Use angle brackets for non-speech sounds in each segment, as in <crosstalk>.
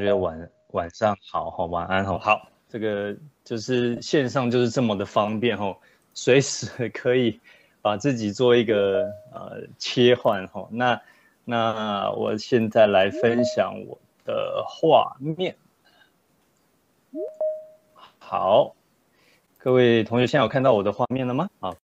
同学晚晚上好，好晚安，好，好，这个就是线上就是这么的方便哈，随时可以把自己做一个呃切换哈。那那我现在来分享我的画面，好，各位同学现在有看到我的画面了吗？好。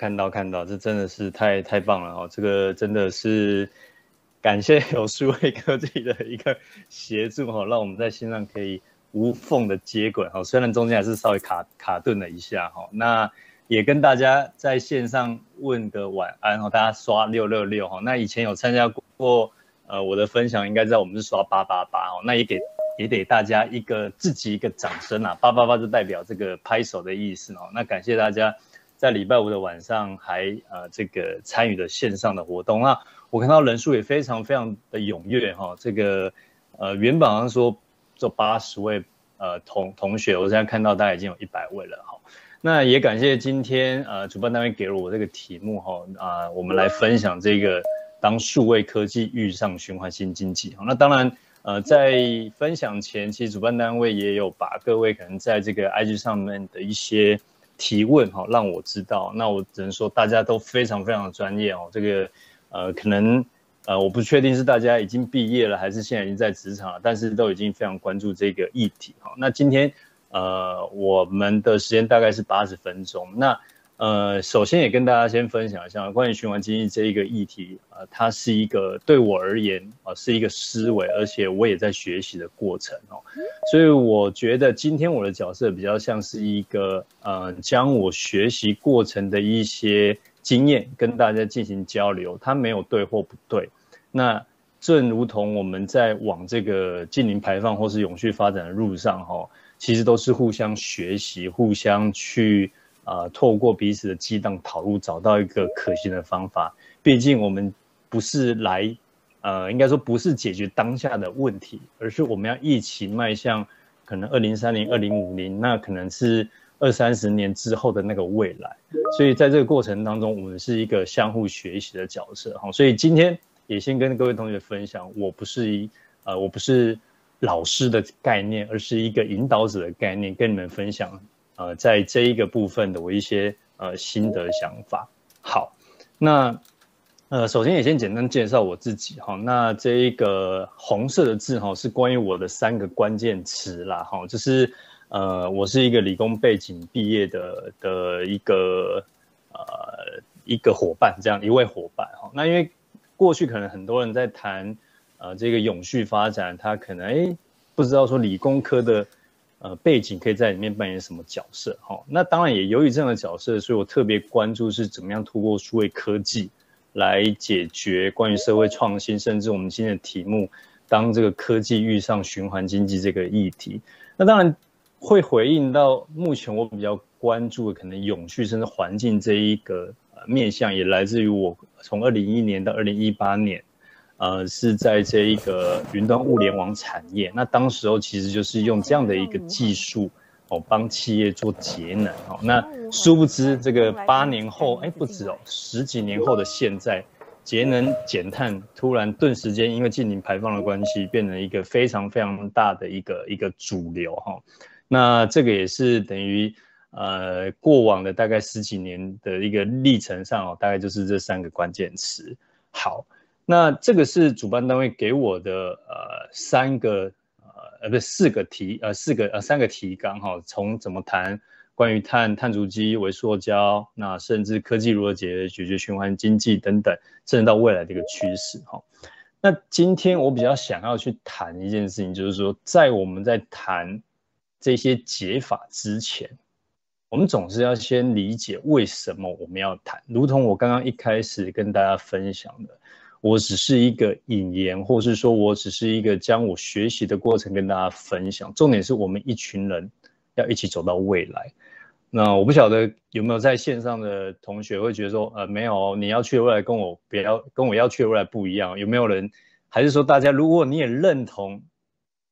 看到看到，这真的是太太棒了哦！这个真的是感谢有数位科技的一个协助哈，让我们在线上可以无缝的接轨哈。虽然中间还是稍微卡卡顿了一下哈，那也跟大家在线上问个晚安哈，大家刷六六六哈。那以前有参加过呃我的分享，应该知道我们是刷八八八哦。那也给也给大家一个自己一个掌声啊，八八八就代表这个拍手的意思哦。那感谢大家。在礼拜五的晚上还呃这个参与了线上的活动，那我看到人数也非常非常的踊跃哈，这个呃原本好像说做八十位呃同同学，我现在看到大概已经有一百位了哈，那也感谢今天呃主办单位给了我这个题目哈啊，我们来分享这个当数位科技遇上循环新经济哈，那当然呃在分享前，其实主办单位也有把各位可能在这个 IG 上面的一些。提问哈，让我知道，那我只能说大家都非常非常的专业哦。这个呃，可能呃，我不确定是大家已经毕业了，还是现在已经在职场了，但是都已经非常关注这个议题哈。那今天呃，我们的时间大概是八十分钟，那。呃，首先也跟大家先分享一下关于循环经济这一个议题啊、它是一个对我而言啊、是一个思维，而且我也在学习的过程哦，所以我觉得今天我的角色比较像是一个呃，将我学习过程的一些经验跟大家进行交流，它没有对或不对。那正如同我们在往这个近零排放或是永续发展的路上哈、其实都是互相学习，互相去。啊、呃，透过彼此的激荡讨论，找到一个可行的方法。毕竟我们不是来，呃，应该说不是解决当下的问题，而是我们要一起迈向可能二零三零、二零五零，那可能是二三十年之后的那个未来。所以在这个过程当中，我们是一个相互学习的角色。哈，所以今天也先跟各位同学分享，我不是一，呃，我不是老师的概念，而是一个引导者的概念，跟你们分享。呃，在这一个部分的我一些呃心得想法。好，那呃，首先也先简单介绍我自己哈。那这一个红色的字哈，是关于我的三个关键词啦哈，就是呃，我是一个理工背景毕业的的一个呃一个伙伴，这样一位伙伴哈。那因为过去可能很多人在谈呃这个永续发展，他可能诶不知道说理工科的。呃，背景可以在里面扮演什么角色？哈，那当然也由于这样的角色，所以我特别关注是怎么样透过数位科技来解决关于社会创新，甚至我们今天的题目，当这个科技遇上循环经济这个议题，那当然会回应到目前我比较关注的可能永续甚至环境这一个面向，也来自于我从二零一一年到二零一八年。呃，是在这一个云端物联网产业，那当时候其实就是用这样的一个技术哦，帮企业做节能哦。那殊不知这个八年后，哎，不止哦，十几年后的现在，节能减碳突然顿时间因为近零排放的关系，变成一个非常非常大的一个一个主流哈。那这个也是等于呃过往的大概十几年的一个历程上哦，大概就是这三个关键词。好，那这个是主办单位给我的呃三个。呃呃，不是四个题，呃，四个呃，三个提纲哈，从怎么谈关于碳碳足迹、微塑胶，那甚至科技如何解决解决循环经济等等，甚至到未来的一个趋势哈。那今天我比较想要去谈一件事情，就是说，在我们在谈这些解法之前，我们总是要先理解为什么我们要谈，如同我刚刚一开始跟大家分享的。我只是一个引言，或是说我只是一个将我学习的过程跟大家分享。重点是我们一群人要一起走到未来。那我不晓得有没有在线上的同学会觉得说，呃，没有，你要去的未来跟我不要跟我要去的未来不一样。有没有人？还是说大家如果你也认同，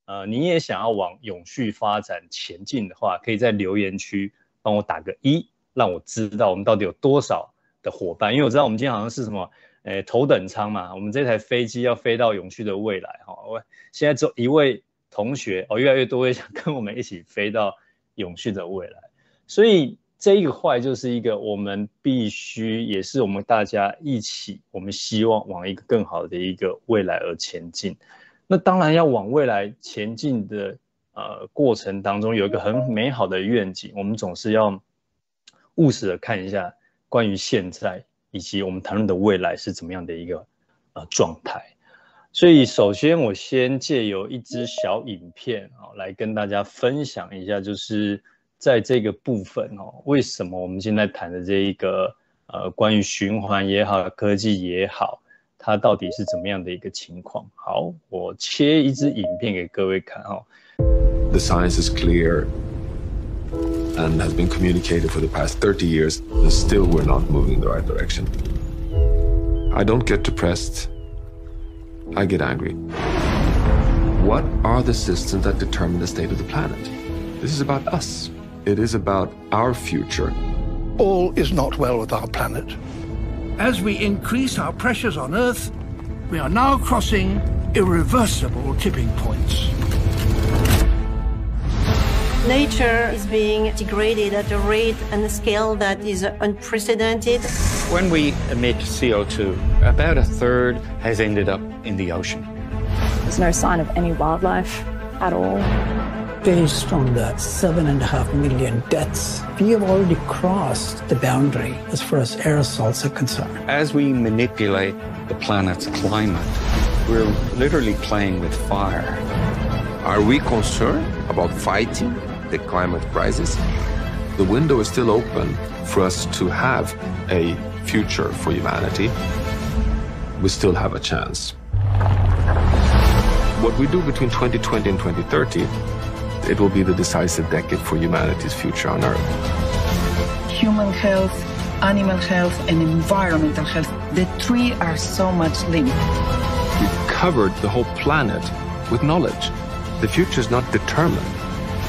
呃，你也想要往永续发展前进的话，可以在留言区帮我打个一，让我知道我们到底有多少的伙伴。因为我知道我们今天好像是什么。诶，头等舱嘛，我们这台飞机要飞到永续的未来哈。我现在只有一位同学哦，越来越多会想跟我们一起飞到永续的未来，所以这一个坏就是一个我们必须，也是我们大家一起，我们希望往一个更好的一个未来而前进。那当然要往未来前进的呃过程当中，有一个很美好的愿景，我们总是要务实的看一下关于现在。以及我们谈论的未来是怎么样的一个呃状态，所以首先我先借由一支小影片啊，来跟大家分享一下，就是在这个部分哦，为什么我们现在谈的这一个呃关于循环也好，科技也好，它到底是怎么样的一个情况？好，我切一支影片给各位看哦。The science is clear. And has been communicated for the past 30 years, and still we're not moving in the right direction. I don't get depressed. I get angry. What are the systems that determine the state of the planet? This is about us. It is about our future. All is not well with our planet. As we increase our pressures on Earth, we are now crossing irreversible tipping points. Nature is being degraded at a rate and a scale that is unprecedented. When we emit CO2, about a third has ended up in the ocean. There's no sign of any wildlife at all. Based on the seven and a half million deaths, we have already crossed the boundary as far as aerosols are concerned. As we manipulate the planet's climate, we're literally playing with fire. Are we concerned about fighting the climate crisis, the window is still open for us to have a future for humanity. We still have a chance. What we do between 2020 and 2030, it will be the decisive decade for humanity's future on Earth. Human health, animal health, and environmental health, the three are so much linked. We've covered the whole planet with knowledge. The future is not determined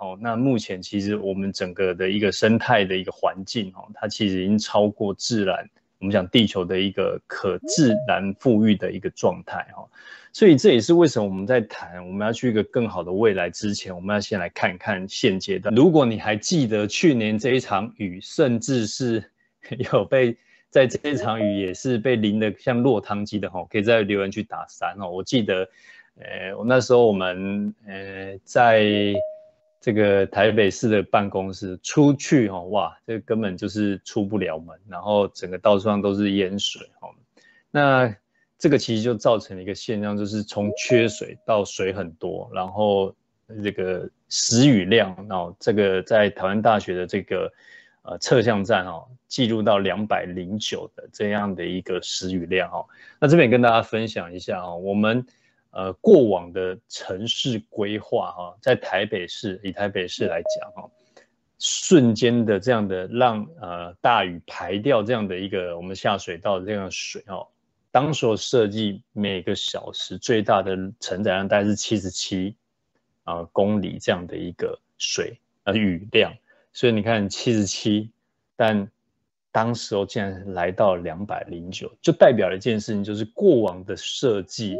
哦，那目前其实我们整个的一个生态的一个环境，哦，它其实已经超过自然，我们讲地球的一个可自然富裕的一个状态，哈，所以这也是为什么我们在谈我们要去一个更好的未来之前，我们要先来看看现阶段。如果你还记得去年这一场雨，甚至是 <laughs> 有被在这一场雨也是被淋得像落汤鸡的，哈，可以在留言区打三，哦，我记得，呃，我那时候我们，呃，在。这个台北市的办公室出去哦，哇，这根本就是出不了门，然后整个到处上都是淹水哦。那这个其实就造成了一个现象，就是从缺水到水很多，然后这个时雨量，哦，这个在台湾大学的这个呃测向站哦，记录到两百零九的这样的一个时雨量哦。那这边跟大家分享一下哦，我们呃过往的城市规划哈，在台北市以台北市来讲哈，瞬间的这样的让呃大雨排掉这样的一个我们下水道的这样的水哦。当时设计每个小时最大的承载量大概是七十七啊公里这样的一个水呃雨量，所以你看七十七，但当时候竟然来到两百零九，就代表了一件事情，就是过往的设计，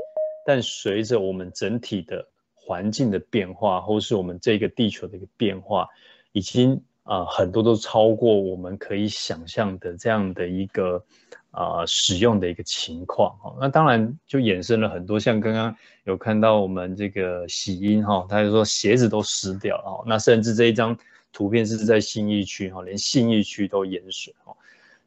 但随着我们整体的环境的变化，或是我们这个地球的一个变化，已经啊、很多都超过我们可以想象的这样的一个。啊、使用的一个情况哈，那当然就衍生了很多，像刚刚有看到我们这个喜英哈，他就说鞋子都湿掉了哈，那甚至这一张图片是在信义区哈，连信义区都淹水哈，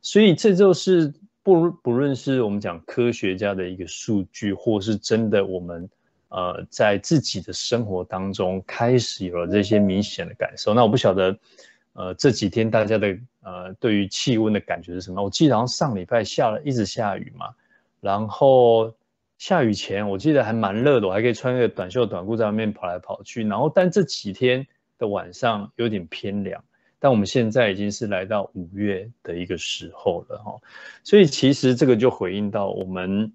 所以这就是不不论是我们讲科学家的一个数据，或是真的我们呃在自己的生活当中开始有了这些明显的感受，那我不晓得。呃，这几天大家的呃，对于气温的感觉是什么？我记得好像上礼拜下了一直下雨嘛，然后下雨前我记得还蛮热的，我还可以穿个短袖短裤在外面跑来跑去。然后，但这几天的晚上有点偏凉。但我们现在已经是来到五月的一个时候了哈，所以其实这个就回应到我们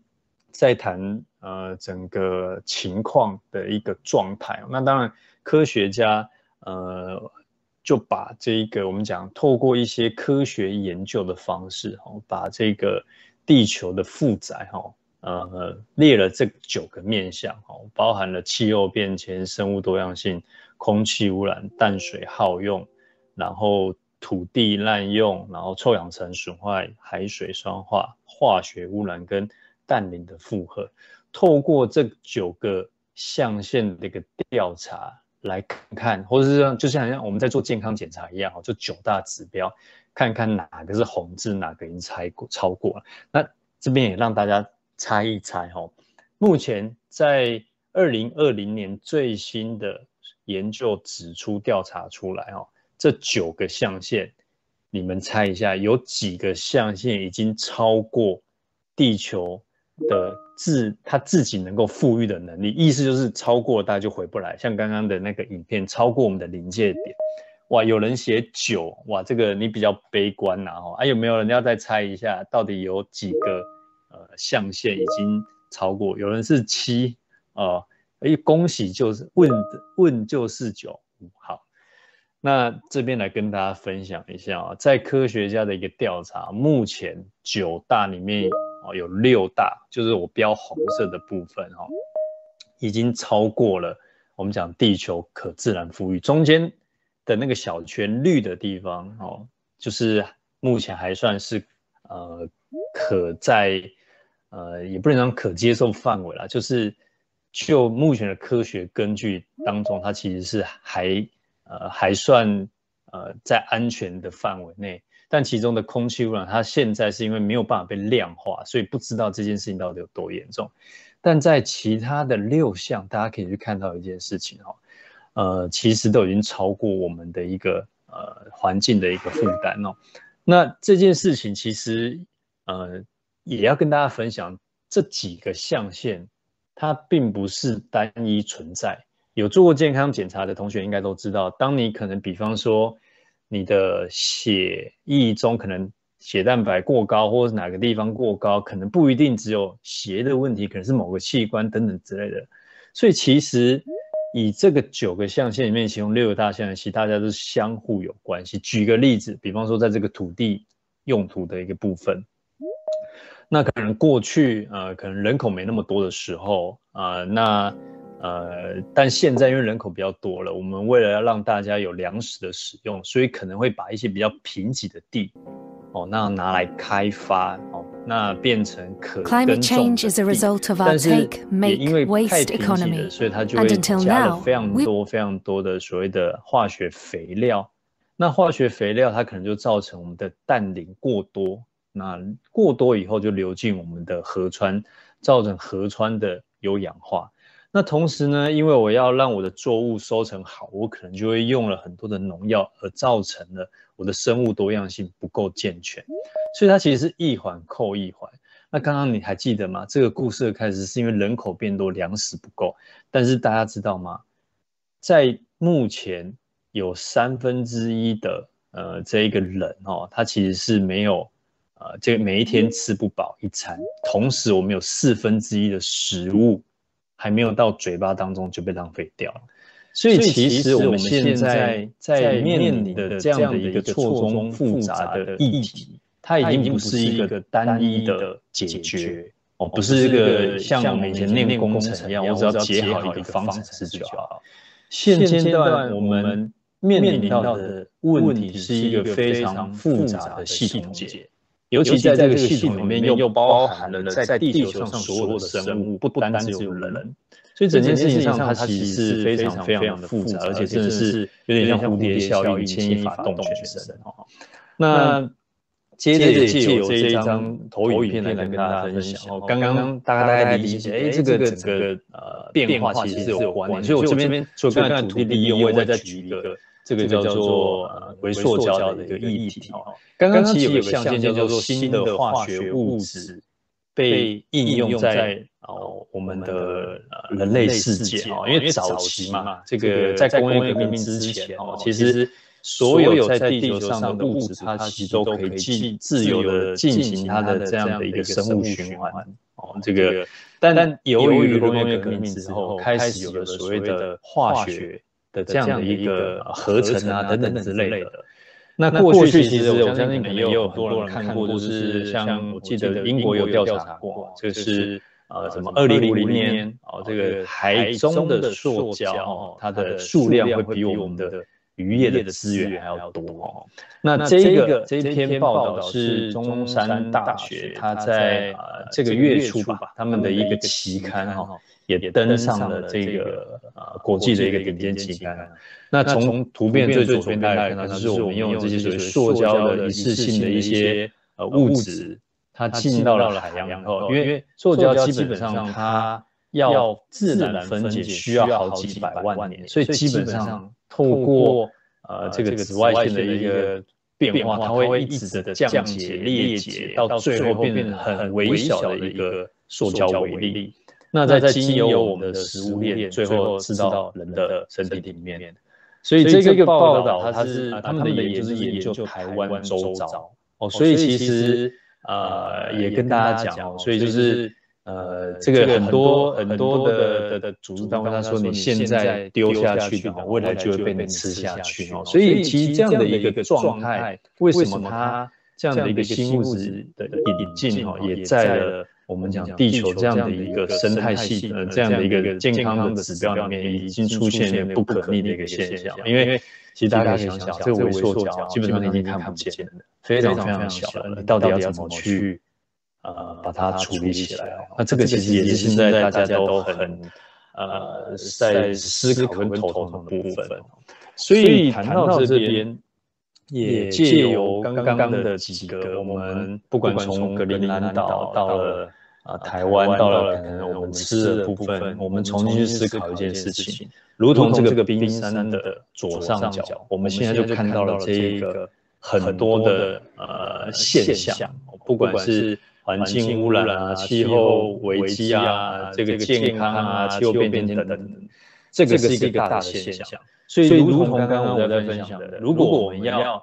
在谈呃整个情况的一个状态。那当然，科学家呃。就把这一个我们讲透过一些科学研究的方式，哈，把这个地球的负载，哈，呃，列了这九个面向，哈，包含了气候变迁、生物多样性、空气污染、淡水耗用，然后土地滥用，然后臭氧层损坏、海水酸化、化学污染跟氮磷的负荷，透过这九个象限的一个调查。来看看，或者是说，就像像我们在做健康检查一样，就九大指标，看看哪个是红字，哪个已经超过超过了。那这边也让大家猜一猜哈。目前在二零二零年最新的研究指出调查出来哈，这九个象限，你们猜一下，有几个象限已经超过地球的？自他自己能够富裕的能力，意思就是超过大家就回不来。像刚刚的那个影片，超过我们的临界点，哇，有人写九，哇，这个你比较悲观呐，哈，啊，有没有人要再猜一下，到底有几个呃象限已经超过？有人是七，哦，哎，恭喜，就是问问就是九，好，那这边来跟大家分享一下啊，在科学家的一个调查，目前九大里面。哦，有六大，就是我标红色的部分哈，已经超过了我们讲地球可自然富裕中间的那个小圈绿的地方哦，就是目前还算是呃可在呃也不能讲可接受范围啦，就是就目前的科学根据当中，它其实是还呃还算呃在安全的范围内。但其中的空气污染，它现在是因为没有办法被量化，所以不知道这件事情到底有多严重。但在其他的六项，大家可以去看到一件事情哈，呃，其实都已经超过我们的一个呃环境的一个负担哦。那这件事情其实呃也要跟大家分享，这几个象限它并不是单一存在。有做过健康检查的同学应该都知道，当你可能比方说。你的血液中可能血蛋白过高，或者是哪个地方过高，可能不一定只有血的问题，可能是某个器官等等之类的。所以其实以这个九个象限里面，其中六个大象限，大家都是相互有关系。举个例子，比方说在这个土地用途的一个部分，那可能过去呃，可能人口没那么多的时候啊、那。呃，但现在因为人口比较多了，我们为了要让大家有粮食的使用，所以可能会把一些比较贫瘠的地，哦，那拿来开发，哦，那变成可耕种的地。但是也因为太贫瘠了，所以它就会加了非常多非常多的所谓的化学肥料。那化学肥料它可能就造成我们的氮磷过多，那过多以后就流进我们的河川，造成河川的有氧化。那同时呢，因为我要让我的作物收成好，我可能就会用了很多的农药，而造成了我的生物多样性不够健全。所以它其实是一环扣一环。那刚刚你还记得吗？这个故事的开始是因为人口变多，粮食不够。但是大家知道吗？在目前有三分之一的呃这一个人哦，他其实是没有呃，这个每一天吃不饱一餐。同时，我们有四分之一的食物。还没有到嘴巴当中就被浪费掉了，所以其实我们现在在面临的这样的一个错综复杂的议题，它已经不是一个单一的解决哦，不是一个像我们以前念工程一样，我只要解好一个方程式就好。现阶段我们面临到的问题是一个非常复杂的系统解。尤其在这个系统里面，又包含了在地球上所有的生物，不单只有人，所以整件事情上它其实是非常非常的复杂，而且真的是有点像蝴蝶效应，牵一发动全身。那接着也借由这一张投影片来跟大家分享。刚刚大家大概理解，哎，这个整个呃变化其实是有关联，所以我这边除了刚才土地利用，我也再举一个。这个叫做呃微塑胶的一个议题哈。刚刚其实有个象限叫做新的化学物质被应用在哦我们的呃人类世界哈，因为早期嘛，这个在工业革命之前哦，其实所有在地球上的物质它其实都可以进自由的进行它的这样的一个生物循环哦。这个但由于工业革命之后，开始有了所谓的化学。的这样的一个合成啊等等之类的，那过去其实我相信可能也有很多人看过，就是像我记得英国有调查过，就是呃什么二零五零年哦，这个海中的塑胶哦，它的数量会比我们的渔业的资源还要多哦。那这个这一篇报道是中山大学，它在呃这个月初吧，他们的一个期刊哈。也登上了这个呃国际的一个顶尖期刊。那从图片最左边大家看到，就是我们用这些所谓塑胶的一次性的一些呃物质，它进到了海洋以后，因为塑胶基本上它要自然分解需要好几百万年，所以基本上透过呃这个紫外线的一个变化，它会一直的降解裂解，到最后变成很微小的一个塑胶微粒。那在经由我们的食物链，最后吃到人的身体里面。所以这个报道它是他们的也就是研究台湾周遭哦，所以其实呃也跟大家讲哦，所以就是呃这个很多很多的的组织单位他说，你现在丢下去的，未来就会被你吃下去哦。所以其实这样的一个状态，为什么它这样的一个新物质的引进哦，也在了。我们讲地球这样的一个生态系呃，这样的一个健康的指标里面，已经出现了不可逆的一个现象。因为其实大家可以想想，这个微塑胶基本上已经看不见了，非常非常小了。你到底要怎么去呃把它处理起来？那这个其实也是现在大家都很呃在思考跟头痛的部分。所以谈到这边。也借由刚刚的几个，我们不管从格陵兰岛到了啊台湾，到了可能我们吃的部分，我们重新去思考一件事情，如同这个冰山的左上角，我们现在就看到了这一个很多的呃现象，不管是环境污染啊、气候危机啊、这个健康啊、气候变迁等等，这个是一个大的现象。所以，如同刚刚我们在分享的，如果我们要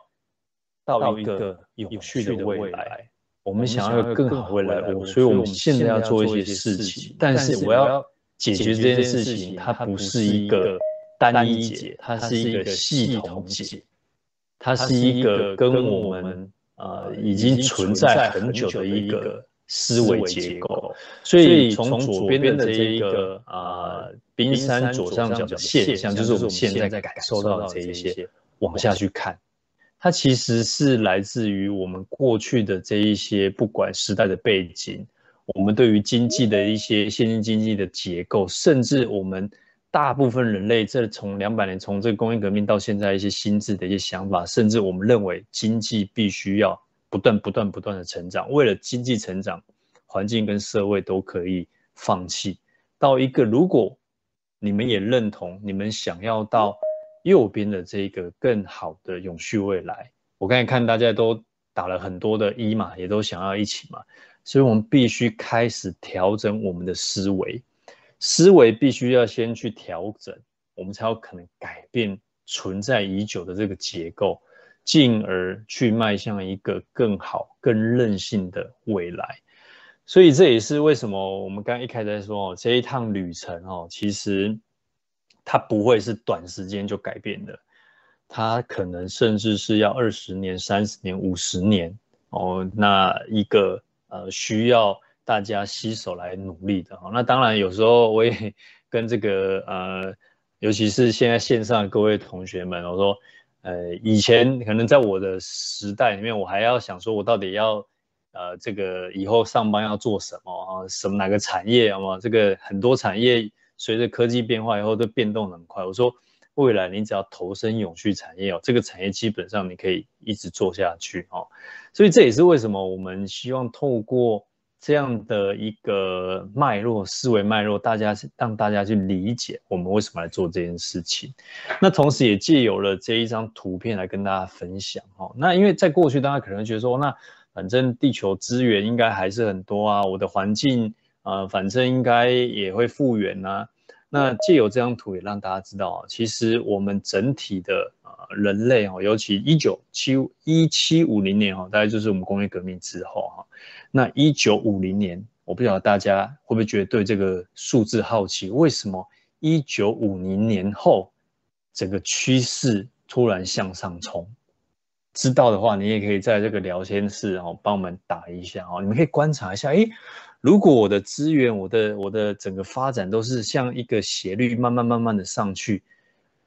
到一个有序的未来，我们想要有更好的未来，所以我们现在要做一些事情。但是，我要解决这件事情，它不是一个单一解，它是一个系统解，它是一个跟我们呃已经存在很久的一个思维结构。所以，从左边的这一个啊。冰山左上角的现象，就是我们现在在感受到的这一些。往下去看，它其实是来自于我们过去的这一些，不管时代的背景，我们对于经济的一些现今经济的结构，甚至我们大部分人类这从两百年，从这个工业革命到现在一些心智的一些想法，甚至我们认为经济必须要不断、不断、不断的成长，为了经济成长，环境跟社会都可以放弃。到一个如果你们也认同，你们想要到右边的这个更好的永续未来。我刚才看大家都打了很多的一嘛，也都想要一起嘛，所以我们必须开始调整我们的思维，思维必须要先去调整，我们才有可能改变存在已久的这个结构，进而去迈向一个更好、更韧性的未来。所以这也是为什么我们刚刚一开始在说哦，这一趟旅程哦，其实它不会是短时间就改变的，它可能甚至是要二十年、三十年、五十年哦，那一个呃需要大家携手来努力的。那当然有时候我也 <laughs> 跟这个呃，尤其是现在线上各位同学们，我说呃，以前可能在我的时代里面，我还要想说我到底要。呃，这个以后上班要做什么啊？什么哪个产业啊？这个很多产业随着科技变化以后都变动很快。我说未来你只要投身永续产业哦，这个产业基本上你可以一直做下去哦。所以这也是为什么我们希望透过这样的一个脉络思维脉络，大家让大家去理解我们为什么来做这件事情。那同时也借由了这一张图片来跟大家分享哦。那因为在过去大家可能觉得说那。反正地球资源应该还是很多啊，我的环境啊、反正应该也会复原呐。那借由这张图也让大家知道，其实我们整体的人类哦，尤其一九七一七五零年哦，大概就是我们工业革命之后哈。那一九五零年，我不晓得大家会不会觉得对这个数字好奇，为什么一九五零年后整个趋势突然向上冲？知道的话，你也可以在这个聊天室哦，帮我们打一下哦。你们可以观察一下，诶，如果我的资源，我的我的整个发展都是像一个斜率，慢慢慢慢的上去，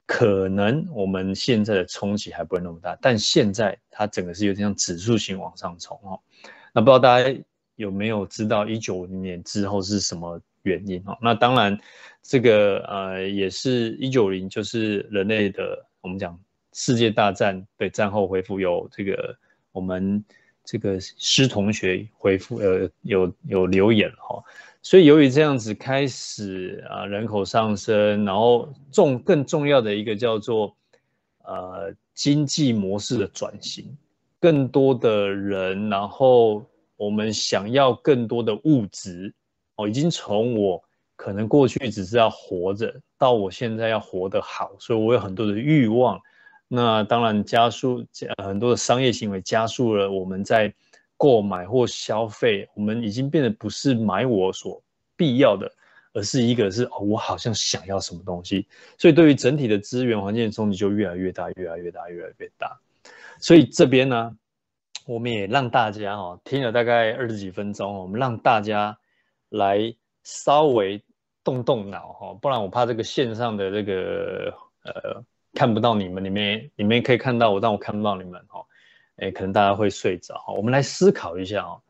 可能我们现在的冲击还不会那么大。但现在它整个是有点像指数型往上冲哦。那不知道大家有没有知道一九零年之后是什么原因哦？那当然，这个呃也是一九零，就是人类的我们讲。世界大战对战后恢复，有这个我们这个师同学回复呃有有留言哈，所以由于这样子开始啊人口上升，然后重更重要的一个叫做呃经济模式的转型，更多的人，然后我们想要更多的物质哦，已经从我可能过去只是要活着，到我现在要活得好，所以我有很多的欲望。那当然加速很多的商业行为，加速了我们在购买或消费。我们已经变得不是买我所必要的，而是一个是哦，我好像想要什么东西。所以对于整体的资源环境的冲击就越来越大，越来越大，越来越大。所以这边呢，我们也让大家哦听了大概二十几分钟，我们让大家来稍微动动脑哈，不然我怕这个线上的这个呃。看不到你们，你们你们可以看到我，但我看不到你们哈。哎，可能大家会睡着哈。我们来思考一下哦，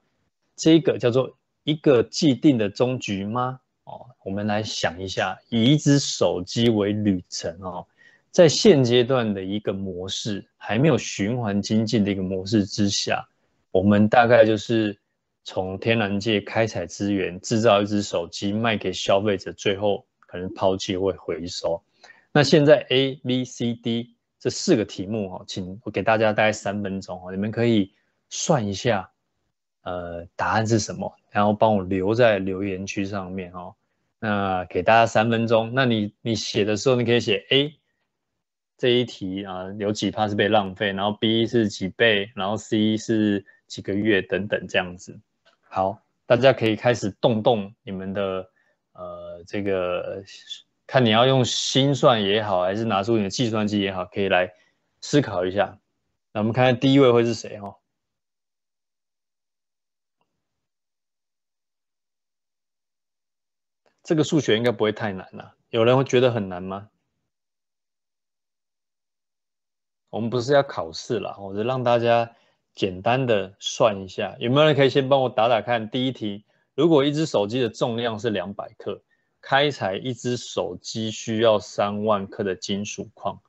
这个叫做一个既定的终局吗？哦，我们来想一下，以一只手机为旅程哦，在现阶段的一个模式，还没有循环经济的一个模式之下，我们大概就是从天然界开采资源，制造一只手机卖给消费者，最后可能抛弃或回收。那现在 A、B、C、D 这四个题目哈，请我给大家大概三分钟哈，你们可以算一下，呃，答案是什么，然后帮我留在留言区上面哦。那给大家三分钟，那你你写的时候，你可以写 A 这一题啊，有几趴是被浪费，然后 B 是几倍，然后 C 是几个月等等这样子。好，大家可以开始动动你们的呃这个。看你要用心算也好，还是拿出你的计算机也好，可以来思考一下。那我们看看第一位会是谁哈？这个数学应该不会太难了。有人会觉得很难吗？我们不是要考试了，我就让大家简单的算一下。有没有人可以先帮我打打看？第一题，如果一只手机的重量是两百克。开采一只手机需要三万克的金属矿，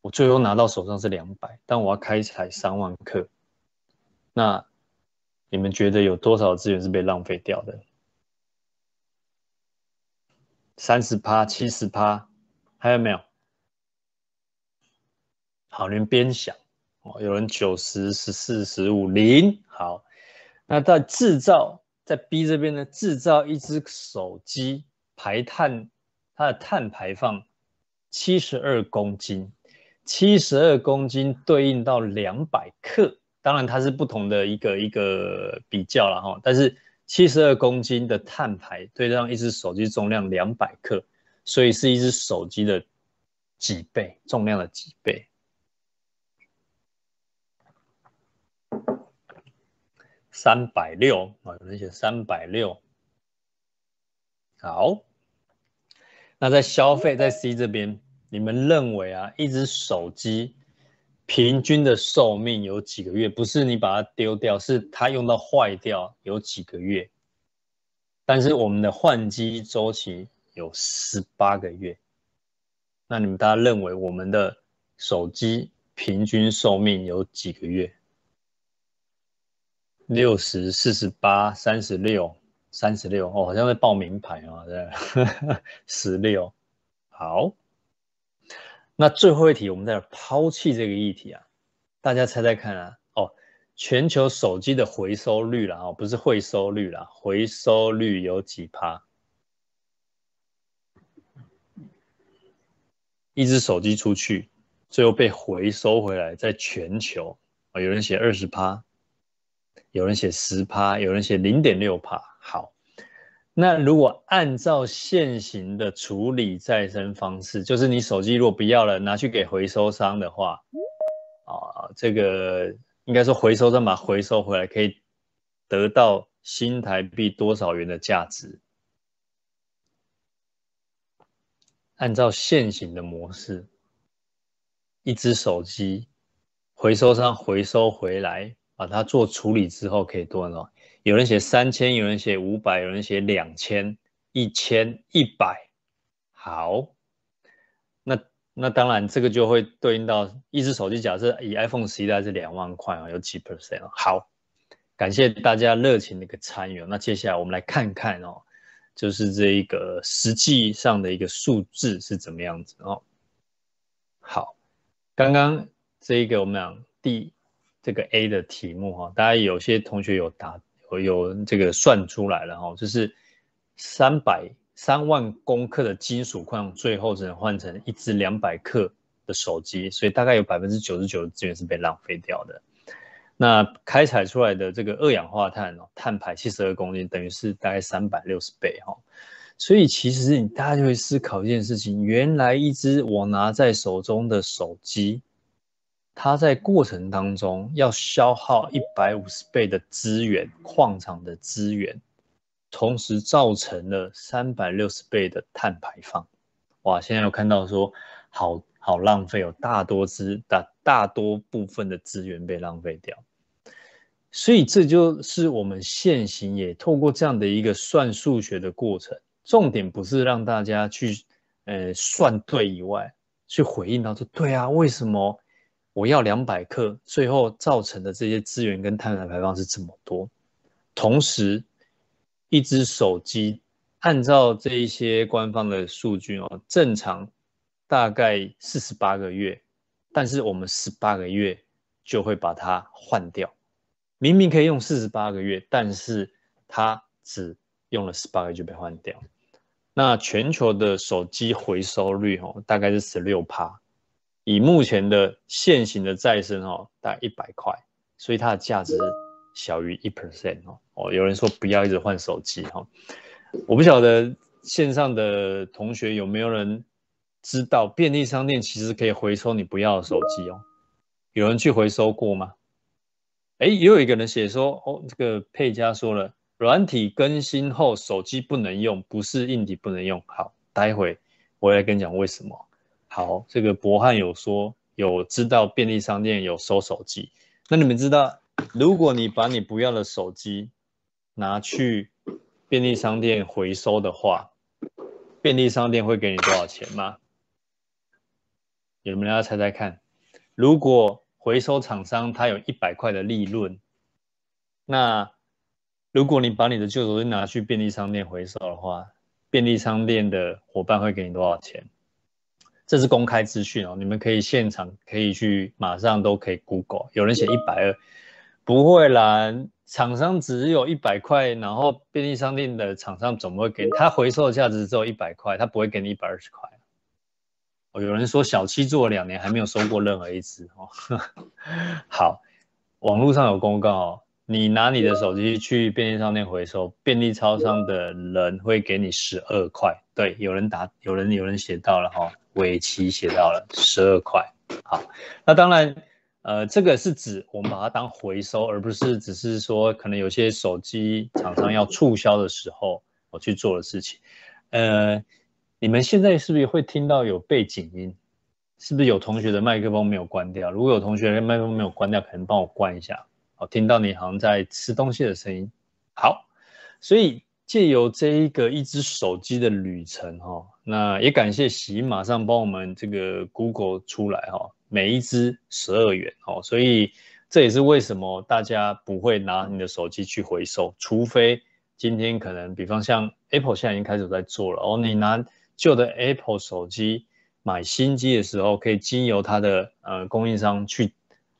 我最后拿到手上是两百，但我要开采三万克，那你们觉得有多少资源是被浪费掉的？三十趴、七十趴，还有没有？好，你们边想哦，有人九十、十四、十五、零。好，那在制造，在 B 这边呢，制造一只手机排碳，它的碳排放七十二公斤，七十二公斤对应到两百克，当然它是不同的一个一个比较了哈，但是七十二公斤的碳排对上一只手机重量两百克，所以是一只手机的几倍，重量的几倍。三百六啊，有人写三百六。好，那在消费在 C 这边，你们认为啊，一只手机平均的寿命有几个月？不是你把它丢掉，是它用到坏掉有几个月？但是我们的换机周期有十八个月。那你们大家认为我们的手机平均寿命有几个月？六十四十八三十六三十六哦，好像在报名牌啊，对，<laughs> 十六。好，那最后一题，我们在抛弃这个议题啊，大家猜猜看啊，哦，全球手机的回收率啦，哦，不是回收率啦，回收率有几趴？一只手机出去，最后被回收回来，在全球啊，有人写二十趴。有人写十趴，有人写零点六趴。好，那如果按照现行的处理再生方式，就是你手机如果不要了，拿去给回收商的话，啊，这个应该说回收商把回收回来，可以得到新台币多少元的价值？按照现行的模式，一只手机回收商回收回来。把它做处理之后可以多少？有人写三千，有人写五百，有人写两千、一千、一百。好，那那当然这个就会对应到一只手机，假设以 iPhone 十一代是两万块啊，有几 percent？好，感谢大家热情的一个参与。那接下来我们来看看哦，就是这一个实际上的一个数字是怎么样子哦。好，刚刚这一个我们讲第。这个 A 的题目哈，大家有些同学有答有有这个算出来了哈，就是三百三万公克的金属矿，最后只能换成一支两百克的手机，所以大概有百分之九十九的资源是被浪费掉的。那开采出来的这个二氧化碳哦，碳排七十二公斤，等于是大概三百六十倍哈。所以其实你大家就会思考一件事情，原来一支我拿在手中的手机。它在过程当中要消耗一百五十倍的资源，矿场的资源，同时造成了三百六十倍的碳排放。哇！现在有看到说，好好浪费，有大多资大大多部分的资源被浪费掉。所以这就是我们现行也透过这样的一个算数学的过程，重点不是让大家去呃算对以外，去回应到说对啊，为什么？我要两百克，最后造成的这些资源跟碳排放是这么多。同时，一只手机按照这一些官方的数据哦，正常大概四十八个月，但是我们十八个月就会把它换掉。明明可以用四十八个月，但是它只用了十八个月就被换掉。那全球的手机回收率哦，大概是十六趴。以目前的现行的再生哦，大概一百块，所以它的价值小于一 percent 哦。哦，有人说不要一直换手机哈，我不晓得线上的同学有没有人知道便利商店其实可以回收你不要的手机哦。有人去回收过吗？哎，也有一个人写说哦，这个佩佳说了，软体更新后手机不能用，不是硬体不能用。好，待会我来跟你讲为什么。好，这个博汉有说有知道便利商店有收手机，那你们知道，如果你把你不要的手机拿去便利商店回收的话，便利商店会给你多少钱吗？你们要猜猜看，如果回收厂商他有一百块的利润，那如果你把你的旧手机拿去便利商店回收的话，便利商店的伙伴会给你多少钱？这是公开资讯哦，你们可以现场可以去，马上都可以 Google。有人写一百二，不会啦，厂商只有一百块，然后便利商店的厂商怎么会给他回收的价值只有一百块，他不会给你一百二十块。哦，有人说小七做了两年还没有收过任何一支哦。<laughs> 好，网络上有公告哦，你拿你的手机去便利商店回收，便利超商的人会给你十二块。对，有人答，有人有人写到了哈。尾期写到了十二块，好，那当然，呃，这个是指我们把它当回收，而不是只是说可能有些手机厂商要促销的时候我去做的事情。呃，你们现在是不是会听到有背景音？是不是有同学的麦克风没有关掉？如果有同学的麦克风没有关掉，可能帮我关一下。好，听到你好像在吃东西的声音。好，所以。借由这一个一只手机的旅程哈，那也感谢喜马上帮我们这个 Google 出来哈，每一只十二元哦，所以这也是为什么大家不会拿你的手机去回收，除非今天可能，比方像 Apple 现在已经开始在做了哦，你拿旧的 Apple 手机买新机的时候，可以经由它的呃供应商去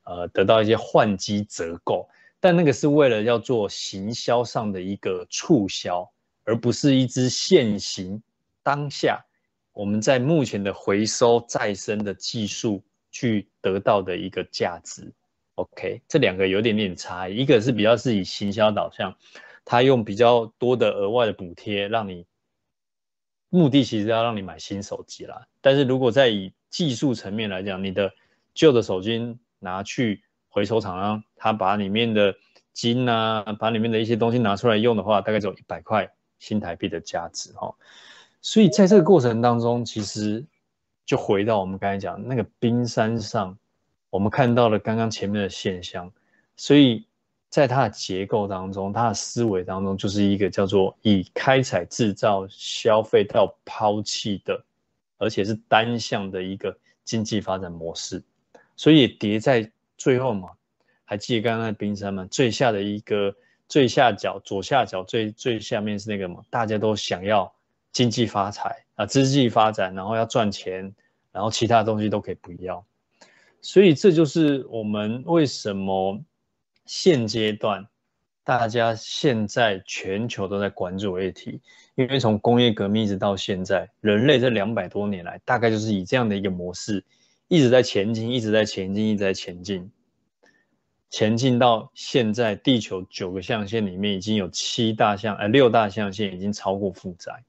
呃得到一些换机折扣。但那个是为了要做行销上的一个促销，而不是一支现行当下我们在目前的回收再生的技术去得到的一个价值。OK，这两个有点点差异，一个是比较是以行销导向，它用比较多的额外的补贴，让你目的其实要让你买新手机啦。但是如果在以技术层面来讲，你的旧的手机拿去。回收厂商他把里面的金啊，把里面的一些东西拿出来用的话，大概只有一百块新台币的价值哈。所以在这个过程当中，其实就回到我们刚才讲那个冰山上，我们看到了刚刚前面的现象。所以在它的结构当中，它的思维当中，就是一个叫做以开采、制造、消费到抛弃的，而且是单向的一个经济发展模式。所以叠在。最后嘛，还记得刚刚那冰山吗？最下的一个最下角，左下角最最下面是那个嘛？大家都想要经济发财啊，经济发展，然后要赚钱，然后其他东西都可以不要。所以这就是我们为什么现阶段大家现在全球都在关注的议题，因为从工业革命一直到现在，人类这两百多年来，大概就是以这样的一个模式。一直在前进，一直在前进，一直在前进，前进到现在，地球九个象限里面已经有七大象，呃，六大象限已经超过负载。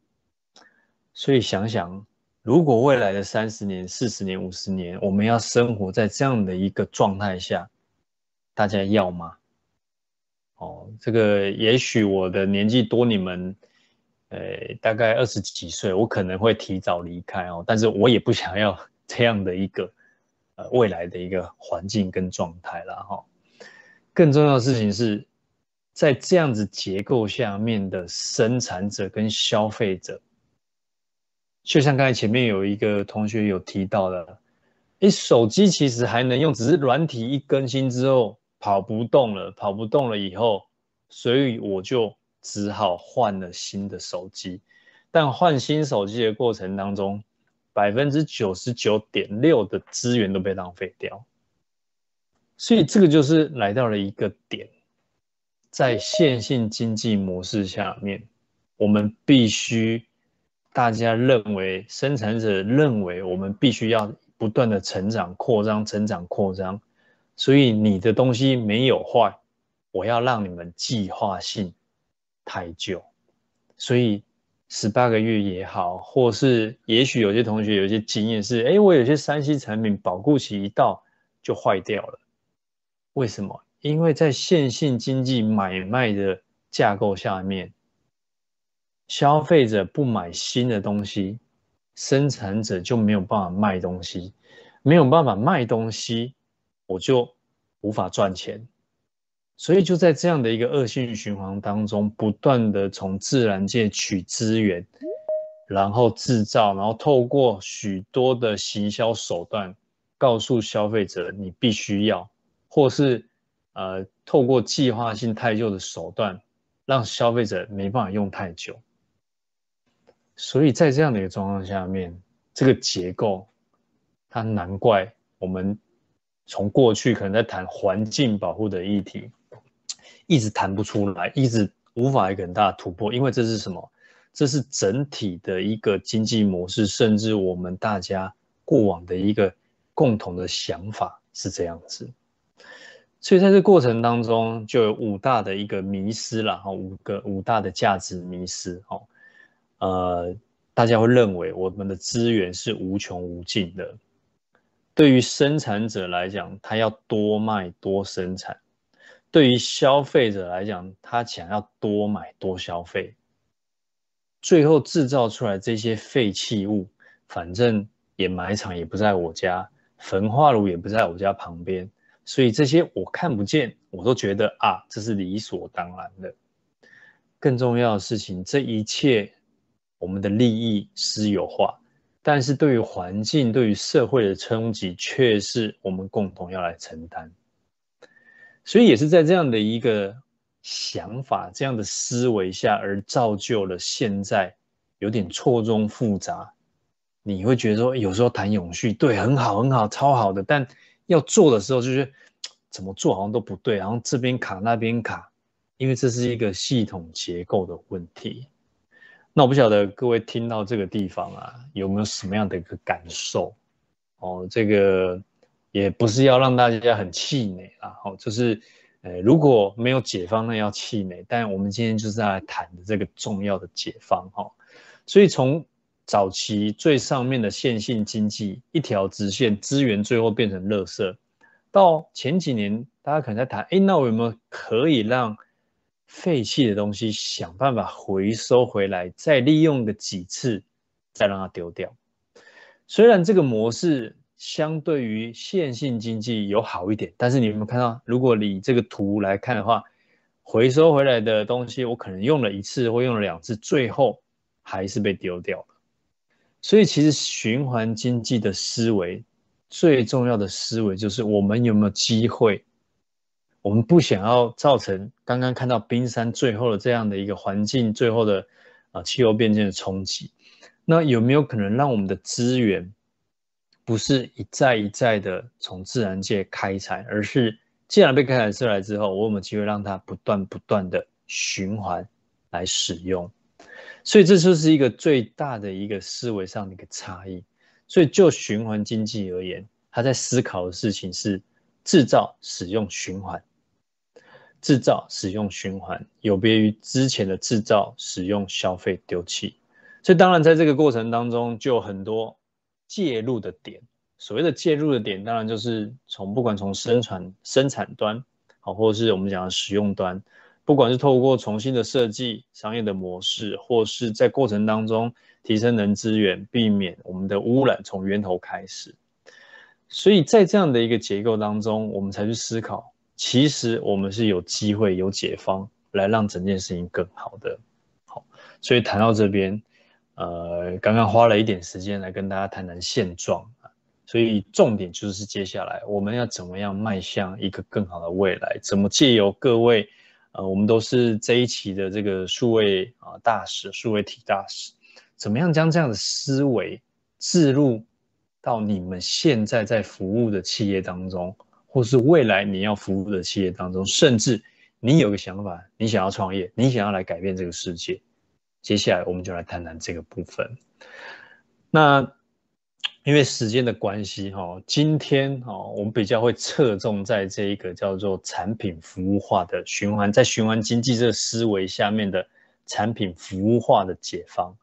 所以想想，如果未来的三十年、四十年、五十年，我们要生活在这样的一个状态下，大家要吗？哦，这个也许我的年纪多你们，呃，大概二十几岁，我可能会提早离开哦，但是我也不想要。这样的一个呃未来的一个环境跟状态了哈，更重要的事情是在这样子结构下面的生产者跟消费者，就像刚才前面有一个同学有提到的，诶，手机其实还能用，只是软体一更新之后跑不动了，跑不动了以后，所以我就只好换了新的手机，但换新手机的过程当中。百分之九十九点六的资源都被浪费掉，所以这个就是来到了一个点，在线性经济模式下面，我们必须大家认为生产者认为我们必须要不断的成长、扩张、成长、扩张，所以你的东西没有坏，我要让你们计划性太久，所以。十八个月也好，或是也许有些同学有些经验是，哎，我有些三 C 产品保固期一到就坏掉了。为什么？因为在线性经济买卖的架构下面，消费者不买新的东西，生产者就没有办法卖东西，没有办法卖东西，我就无法赚钱。所以就在这样的一个恶性循环当中，不断的从自然界取资源，然后制造，然后透过许多的行销手段，告诉消费者你必须要，或是呃透过计划性太旧的手段，让消费者没办法用太久。所以在这样的一个状况下面，这个结构，它难怪我们从过去可能在谈环境保护的议题，一直谈不出来，一直无法一个很大的突破，因为这是什么？这是整体的一个经济模式，甚至我们大家过往的一个共同的想法是这样子。所以在这过程当中，就有五大的一个迷失了哈，五个五大的价值迷失哈，呃。大家会认为我们的资源是无穷无尽的。对于生产者来讲，他要多卖多生产；对于消费者来讲，他想要多买多消费。最后制造出来这些废弃物，反正掩埋场也不在我家，焚化炉也不在我家旁边，所以这些我看不见，我都觉得啊，这是理所当然的。更重要的事情，这一切。我们的利益私有化，但是对于环境、对于社会的冲击，却是我们共同要来承担。所以也是在这样的一个想法、这样的思维下，而造就了现在有点错综复杂。你会觉得说，有时候谈永续，对，很好，很好，超好的，但要做的时候，就是怎么做好像都不对，然后这边卡，那边卡，因为这是一个系统结构的问题。那我不晓得各位听到这个地方啊，有没有什么样的一个感受？哦，这个也不是要让大家很气馁啊，哦，就是，呃，如果没有解方，那要气馁。但我们今天就是来谈的这个重要的解方，哈。所以从早期最上面的线性经济，一条直线，资源最后变成垃圾，到前几年大家可能在谈，哎，那我有没有可以让废弃的东西，想办法回收回来，再利用个几次，再让它丢掉。虽然这个模式相对于线性经济有好一点，但是你有没有看到，如果你这个图来看的话，回收回来的东西，我可能用了一次或用了两次，最后还是被丢掉了。所以，其实循环经济的思维，最重要的思维就是我们有没有机会。我们不想要造成刚刚看到冰山最后的这样的一个环境，最后的啊气候变迁的冲击。那有没有可能让我们的资源不是一再一再的从自然界开采，而是既然被开采出来之后，我有没有机会让它不断不断的循环来使用？所以这就是一个最大的一个思维上的一个差异。所以就循环经济而言，他在思考的事情是制造、使用、循环。制造、使用、循环，有别于之前的制造、使用、消费、丢弃。所以，当然在这个过程当中，就有很多介入的点。所谓的介入的点，当然就是从不管从生产生产端，好，或者是我们讲的使用端，不管是透过重新的设计商业的模式，或是在过程当中提升能资源，避免我们的污染从源头开始。所以在这样的一个结构当中，我们才去思考。其实我们是有机会有解方来让整件事情更好的，好，所以谈到这边，呃，刚刚花了一点时间来跟大家谈谈现状啊，所以重点就是接下来我们要怎么样迈向一个更好的未来，怎么借由各位，呃，我们都是这一期的这个数位啊大使、数位体大使，怎么样将这样的思维置入到你们现在在服务的企业当中。或是未来你要服务的企业当中，甚至你有个想法，你想要创业，你想要来改变这个世界。接下来我们就来谈谈这个部分。那因为时间的关系，哈，今天哈，我们比较会侧重在这一个叫做产品服务化的循环，在循环经济这个思维下面的产品服务化的解方，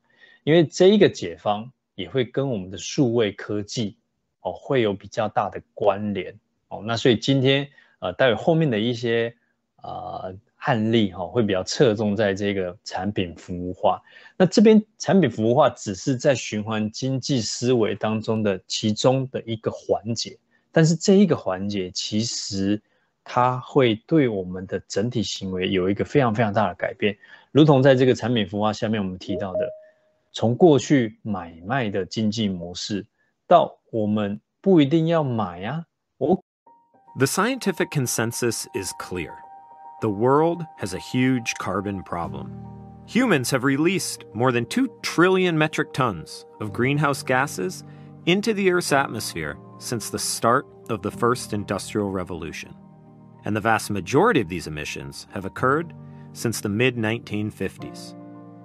因为这一个解方也会跟我们的数位科技哦会有比较大的关联。哦那所以今天呃，待会后面的一些呃案例哈，会比较侧重在这个产品服务化。那这边产品服务化只是在循环经济思维当中的其中的一个环节，但是这一个环节其实它会对我们的整体行为有一个非常非常大的改变。如同在这个产品服务化下面我们提到的，从过去买卖的经济模式，到我们不一定要买啊，我。The scientific consensus is clear. The world has a huge carbon problem. Humans have released more than 2 trillion metric tons of greenhouse gases into the Earth's atmosphere since the start of the first industrial revolution. And the vast majority of these emissions have occurred since the mid 1950s.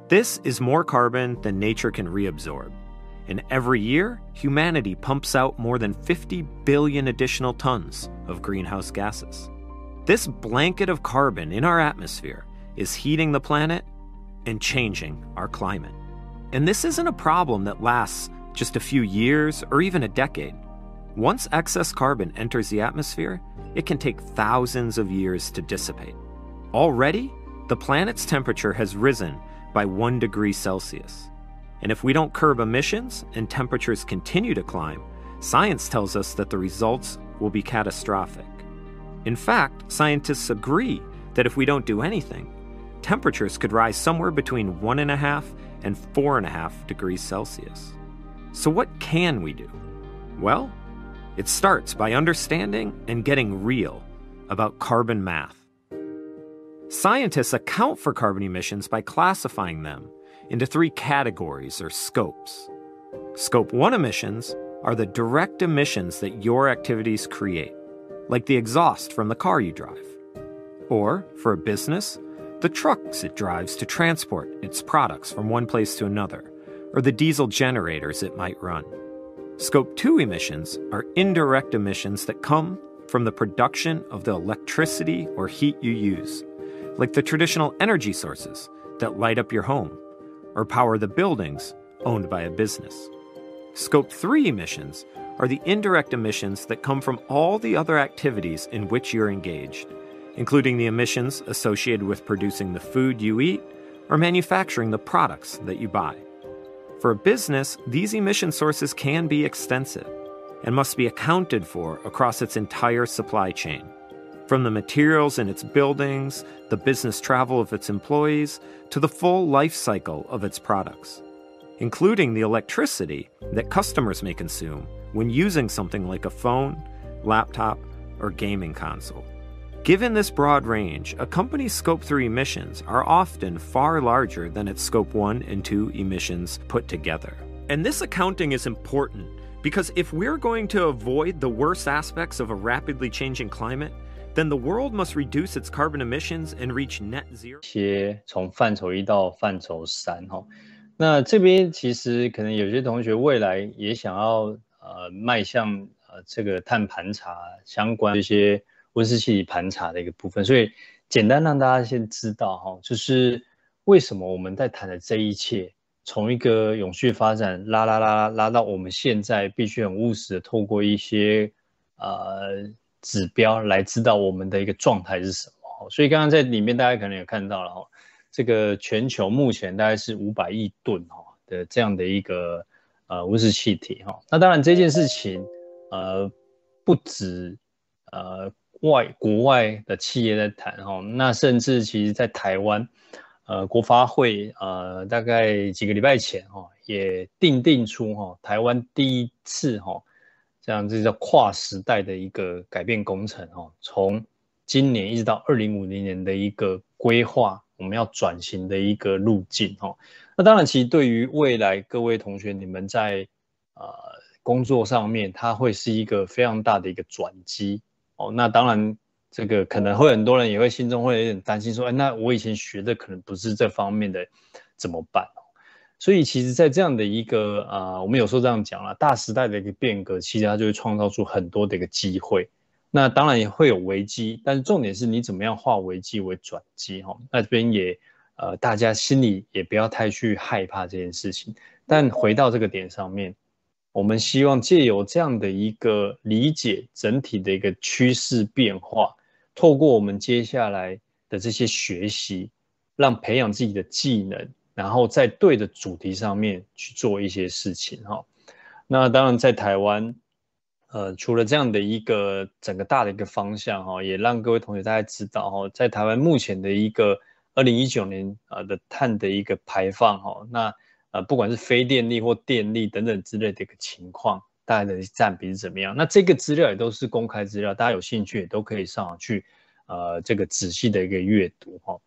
This is more carbon than nature can reabsorb. And every year, humanity pumps out more than 50 billion additional tons of greenhouse gases. This blanket of carbon in our atmosphere is heating the planet and changing our climate. And this isn't a problem that lasts just a few years or even a decade. Once excess carbon enters the atmosphere, it can take thousands of years to dissipate. Already, the planet's temperature has risen by 1 degree Celsius. And if we don't curb emissions and temperatures continue to climb, science tells us that the results will be catastrophic. In fact, scientists agree that if we don't do anything, temperatures could rise somewhere between 1.5 and 4.5 degrees Celsius. So, what can we do? Well, it starts by understanding and getting real about carbon math. Scientists account for carbon emissions by classifying them into three categories or scopes. Scope 1 emissions are the direct emissions that your activities create, like the exhaust from the car you drive. Or, for a business, the trucks it drives to transport its products from one place to another, or the diesel generators it might run. Scope 2 emissions are indirect emissions that come from the production of the electricity or heat you use, like the traditional energy sources that light up your home or power the buildings owned by a business. Scope 3 emissions are the indirect emissions that come from all the other activities in which you're engaged including the emissions associated with producing the food you eat or manufacturing the products that you buy. For a business, these emission sources can be extensive and must be accounted for across its entire supply chain. From the materials in its buildings, the business travel of its employees, to the full life cycle of its products, including the electricity that customers may consume when using something like a phone, laptop, or gaming console. Given this broad range, a company's Scope 3 emissions are often far larger than its Scope 1 and 2 emissions put together. And this accounting is important because if we're going to avoid the worst aspects of a rapidly changing climate, then the world must reduce its carbon emissions and reach net zero. 些从范畴一到范畴三哈，那这边其实可能有些同学未来也想要 呃迈向呃这个碳盘查相关这些。温室气体盘查的一个部分，所以简单让大家先知道哈，就是为什么我们在谈的这一切，从一个永续发展拉拉拉拉到我们现在必须很务实的透过一些呃指标来知道我们的一个状态是什么。所以刚刚在里面大家可能有看到了哈，这个全球目前大概是五百亿吨哈的这样的一个呃温室气体哈。那当然这件事情呃不止呃。外国外的企业在谈哈，那甚至其实在台湾，呃，国发会呃大概几个礼拜前哈，也定定出哈台湾第一次哈这样子叫跨时代的一个改变工程哈，从今年一直到二零五零年的一个规划，我们要转型的一个路径哈。那当然，其实对于未来各位同学，你们在呃工作上面，它会是一个非常大的一个转机。哦，那当然，这个可能会很多人也会心中会有点担心，说，哎，那我以前学的可能不是这方面的，怎么办？所以，其实，在这样的一个啊、呃，我们有时候这样讲了，大时代的一个变革，其实它就会创造出很多的一个机会。那当然也会有危机，但是重点是你怎么样化危机为转机？哈，那这边也呃，大家心里也不要太去害怕这件事情。但回到这个点上面。我们希望借由这样的一个理解整体的一个趋势变化，透过我们接下来的这些学习，让培养自己的技能，然后在对的主题上面去做一些事情哈。那当然在台湾，呃，除了这样的一个整个大的一个方向哈，也让各位同学大家知道哈，在台湾目前的一个二零一九年啊的碳的一个排放哈，那。呃，不管是非电力或电力等等之类的一个情况，大概的占比是怎么样？那这个资料也都是公开资料，大家有兴趣也都可以上去，呃，这个仔细的一个阅读哈。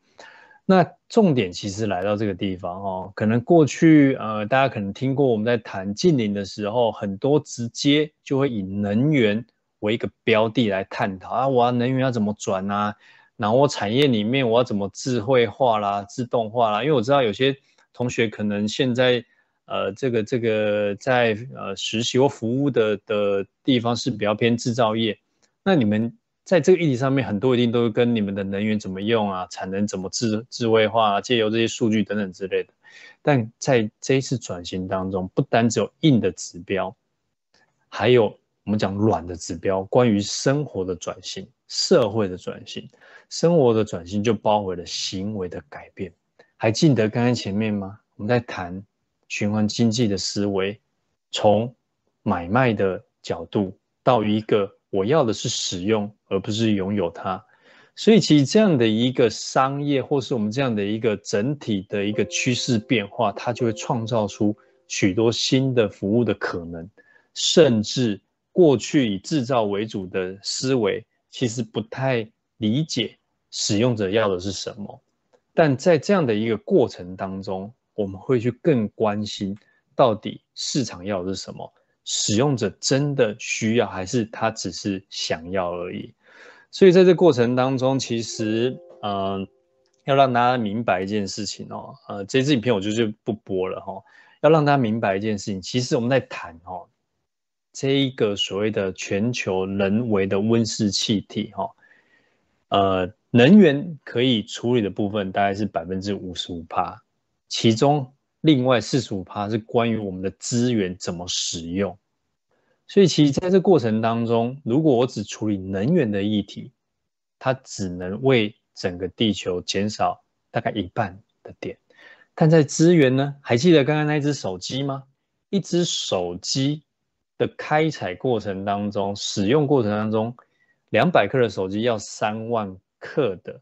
那重点其实来到这个地方哦，可能过去呃，大家可能听过我们在谈近零的时候，很多直接就会以能源为一个标的来探讨啊，我要能源要怎么转啊？然后我产业里面我要怎么智慧化啦、自动化啦？因为我知道有些同学可能现在呃，这个这个在呃实习或服务的的地方是比较偏制造业，那你们。在这个议题上面，很多一定都跟你们的能源怎么用啊，产能怎么智智慧化啊，借由这些数据等等之类的。但在这一次转型当中，不单只有硬的指标，还有我们讲软的指标，关于生活的转型、社会的转型。生活的转型就包围了行为的改变。还记得刚刚前面吗？我们在谈循环经济的思维，从买卖的角度到一个。我要的是使用，而不是拥有它。所以，其实这样的一个商业，或是我们这样的一个整体的一个趋势变化，它就会创造出许多新的服务的可能。甚至过去以制造为主的思维，其实不太理解使用者要的是什么。但在这样的一个过程当中，我们会去更关心到底市场要的是什么。使用者真的需要，还是他只是想要而已？所以在这过程当中，其实，嗯、要让大家明白一件事情哦，呃，这支影片我就就不播了哈、哦。要让大家明白一件事情，其实我们在谈哦，这一个所谓的全球人为的温室气体哈、呃，能源可以处理的部分大概是百分之五十五趴，其中。另外四十五趴是关于我们的资源怎么使用，所以其实在这过程当中，如果我只处理能源的议题，它只能为整个地球减少大概一半的电。但在资源呢？还记得刚刚那一只手机吗？一只手机的开采过程当中，使用过程当中，两百克的手机要三万克的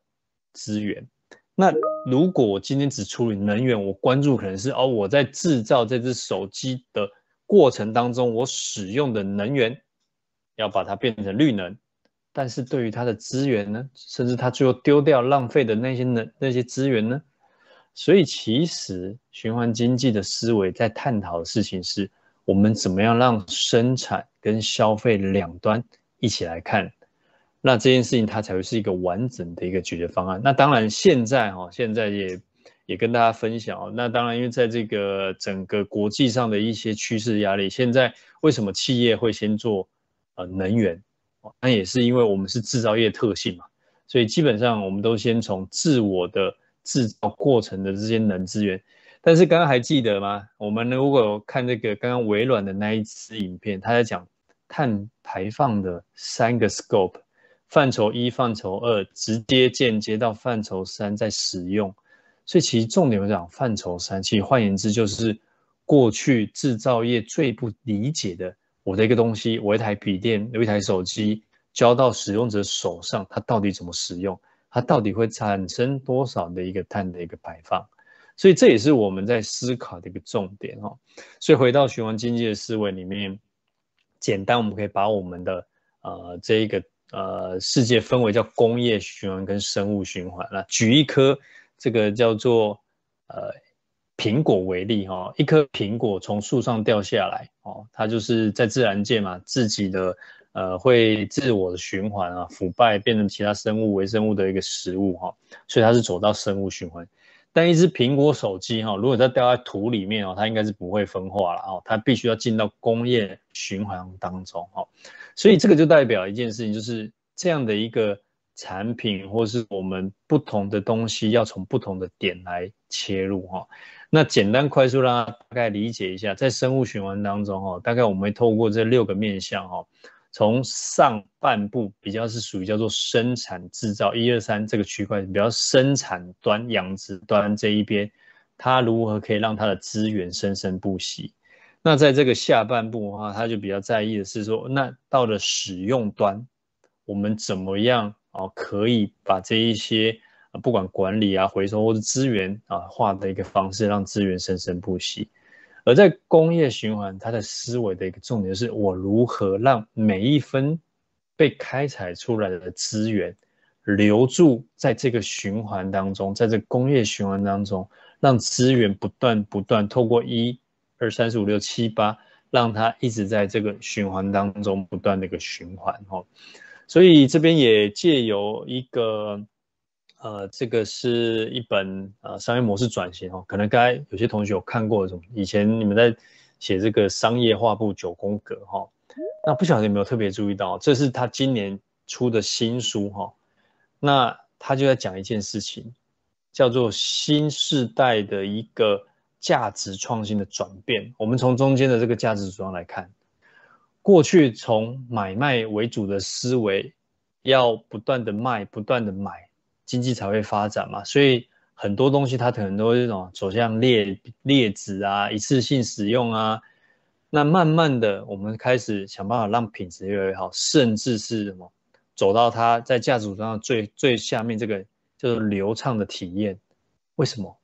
资源。那如果我今天只处理能源，我关注可能是哦，我在制造这只手机的过程当中，我使用的能源要把它变成绿能，但是对于它的资源呢，甚至它最后丢掉浪费的那些能那些资源呢？所以其实循环经济的思维在探讨的事情是，我们怎么样让生产跟消费两端一起来看。那这件事情它才会是一个完整的一个解决方案。那当然，现在哈，现在也也跟大家分享。那当然，因为在这个整个国际上的一些趋势压力，现在为什么企业会先做呃能源？那也是因为我们是制造业特性嘛，所以基本上我们都先从自我的制造过程的这些能资源。但是刚刚还记得吗？我们如果看这个刚刚微软的那一支影片，他在讲碳排放的三个 scope。范畴一、范畴二，直接间接到范畴三，在使用。所以其实重点来讲，范畴三，其实换言之就是过去制造业最不理解的，我的一个东西，我一台笔电，有一台手机，交到使用者手上，它到底怎么使用？它到底会产生多少的一个碳的一个排放？所以这也是我们在思考的一个重点哦。所以回到循环经济的思维里面，简单我们可以把我们的呃这一个。呃，世界分为叫工业循环跟生物循环。那举一颗这个叫做呃苹果为例哈、哦，一颗苹果从树上掉下来哦，它就是在自然界嘛，自己的呃会自我的循环啊，腐败变成其他生物微生物的一个食物哈、哦，所以它是走到生物循环。但一只苹果手机哈、如果它掉在土里面哦，它应该是不会分化了哦，它必须要进到工业循环当中哈。哦所以这个就代表一件事情，就是这样的一个产品，或是我们不同的东西，要从不同的点来切入哈。那简单快速让大家大概理解一下，在生物循环当中哈，大概我们会透过这六个面向哈，从上半部比较是属于叫做生产制造一二三这个区块，比较生产端养殖端这一边，它如何可以让它的资源生生不息。那在这个下半部的话，他就比较在意的是说，那到了使用端，我们怎么样啊，可以把这一些啊，不管管理啊、回收或者资源啊，化的一个方式，让资源生生不息。而在工业循环，它的思维的一个重点是我如何让每一分被开采出来的资源，留住在这个循环当中，在这个工业循环当中，让资源不断不断透过一、二、三、四、五、六、七、八，让它一直在这个循环当中不断的一个循环哦。所以这边也借由一个，呃，这个是一本呃商业模式转型哦，可能刚才有些同学有看过这种，以前你们在写这个商业画布九宫格哈，那不晓得有没有特别注意到，这是他今年出的新书哈。那他就在讲一件事情，叫做新世代的一个价值创新的转变。我们从中间的这个价值主张来看，过去从买卖为主的思维，要不断的卖，不断的买，经济才会发展嘛。所以很多东西它可能都是这种走向劣劣质啊，一次性使用啊。那慢慢的，我们开始想办法让品质越来越好，甚至是什么？走到它在价值上最最下面，这个就是流畅的体验。为什么？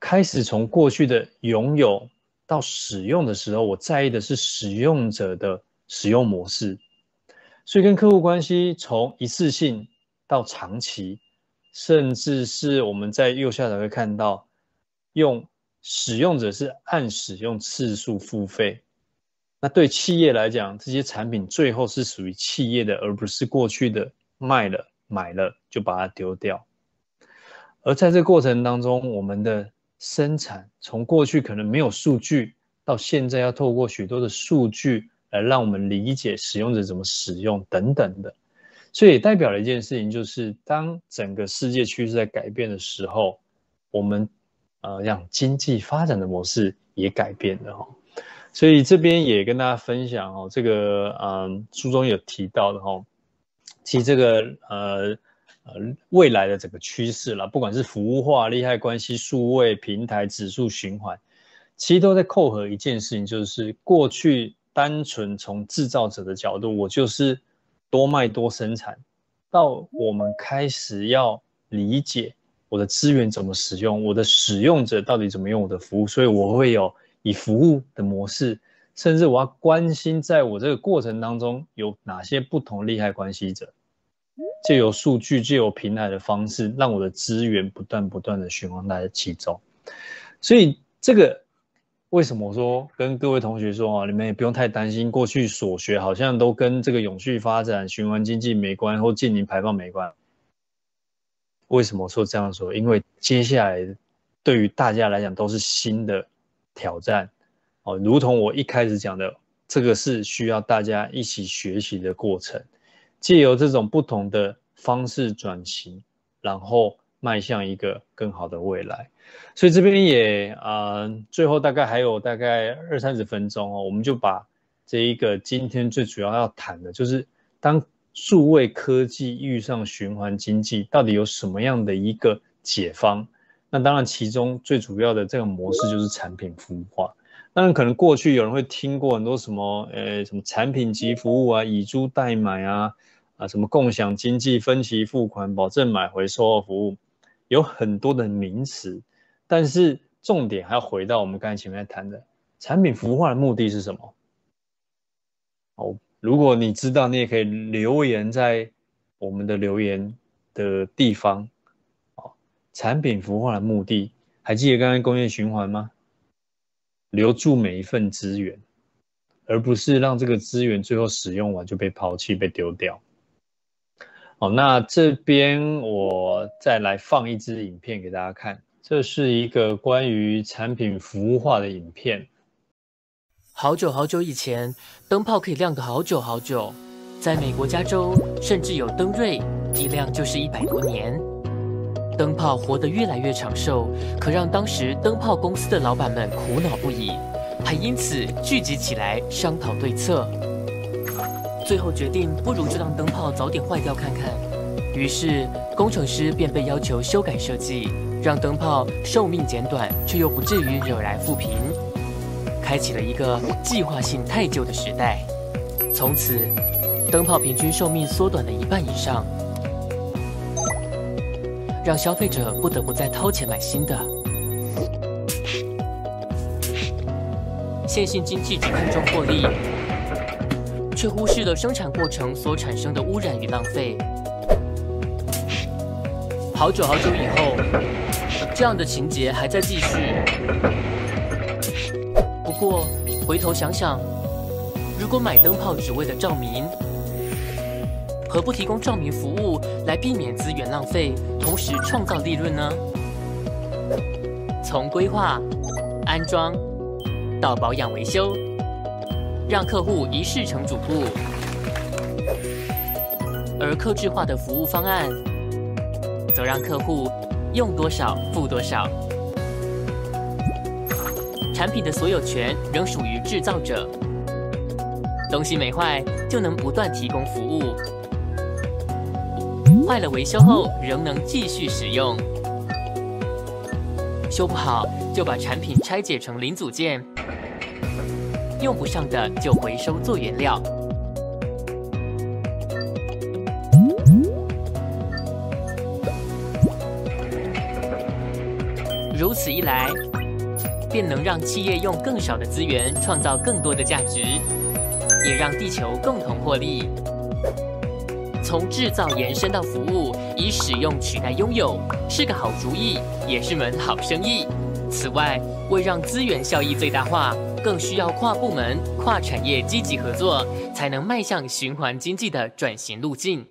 开始从过去的拥有到使用的时候，我在意的是使用者的使用模式。所以跟客户关系从一次性到长期，甚至是我们在右下角会看到，用使用者是按使用次数付费。那对企业来讲，这些产品最后是属于企业的，而不是过去的卖了买了就把它丢掉。而在这过程当中，我们的生产从过去可能没有数据，到现在要透过许多的数据来让我们理解使用者怎么使用等等的。所以也代表了一件事情，就是当整个世界趋势在改变的时候，我们呃让经济发展的模式也改变了哈。所以这边也跟大家分享哦，这个嗯书中有提到的哈，其实这个呃呃未来的整个趋势啦，不管是服务化、利害关系、数位平台、指数循环，其实都在扣合一件事情，就是过去单纯从制造者的角度，我就是多卖多生产，到我们开始要理解我的资源怎么使用，我的使用者到底怎么用我的服务，所以我会有。以服务的模式，甚至我要关心，在我这个过程当中有哪些不同利害关系者，借由数据、借由平台的方式，让我的资源不断不断的循环在其中。所以这个为什么说跟各位同学说啊，你们也不用太担心，过去所学好像都跟这个永续发展、循环经济没关，或净零排放没关。为什么说这样说？因为接下来对于大家来讲都是新的。挑战哦，如同我一开始讲的，这个是需要大家一起学习的过程，借由这种不同的方式转型，然后迈向一个更好的未来。所以这边也啊、呃，最后大概还有大概二三十分钟哦，我们就把这一个今天最主要要谈的，就是当数位科技遇上循环经济，到底有什么样的一个解方？那当然，其中最主要的这个模式就是产品服务化。当然，可能过去有人会听过很多什么，呃，什么产品及服务啊，以租代买啊，啊，什么共享经济、分期付款、保证买回售后服务，有很多的名词。但是重点还要回到我们刚才前面谈的产品服务化的目的是什么？哦，如果你知道，你也可以留言在我们的留言的地方。哦产品服务化的目的，还记得刚刚工业循环吗？留住每一份资源，而不是让这个资源最后使用完就被抛弃、被丢掉。好，那这边我再来放一支影片给大家看，这是一个关于产品服务化的影片。好久好久以前，灯泡可以亮个好久好久，在美国加州，甚至有灯锐，一亮就是一百多年。灯泡活得越来越长寿，可让当时灯泡公司的老板们苦恼不已，还因此聚集起来商讨对策。最后决定，不如就让灯泡早点坏掉看看。于是工程师便被要求修改设计，让灯泡寿命减短，却又不至于惹来负评，开启了一个计划性太旧的时代。从此，灯泡平均寿命缩短了一半以上。让消费者不得不再掏钱买新的。线性经济只看重获利，却忽视了生产过程所产生的污染与浪费。好久好久以后，这样的情节还在继续。不过回头想想，如果买灯泡只为了照明，何不提供照明服务来避免资源浪费，同时创造利润呢？从规划、安装到保养维修，让客户一试成主顾，而客制化的服务方案，则让客户用多少付多少，产品的所有权仍属于制造者，东西没坏就能不断提供服务，坏了维修后仍能继续使用，修不好就把产品拆解成零组件，用不上的就回收做原料。如此一来，便能让企业用更少的资源创造更多的价值，也让地球共同获利。从制造延伸到服务，以使用取代拥有，是个好主意，也是门好生意。此外，为让资源效益最大化，更需要跨部门、跨产业积极合作，才能迈向循环经济的转型路径。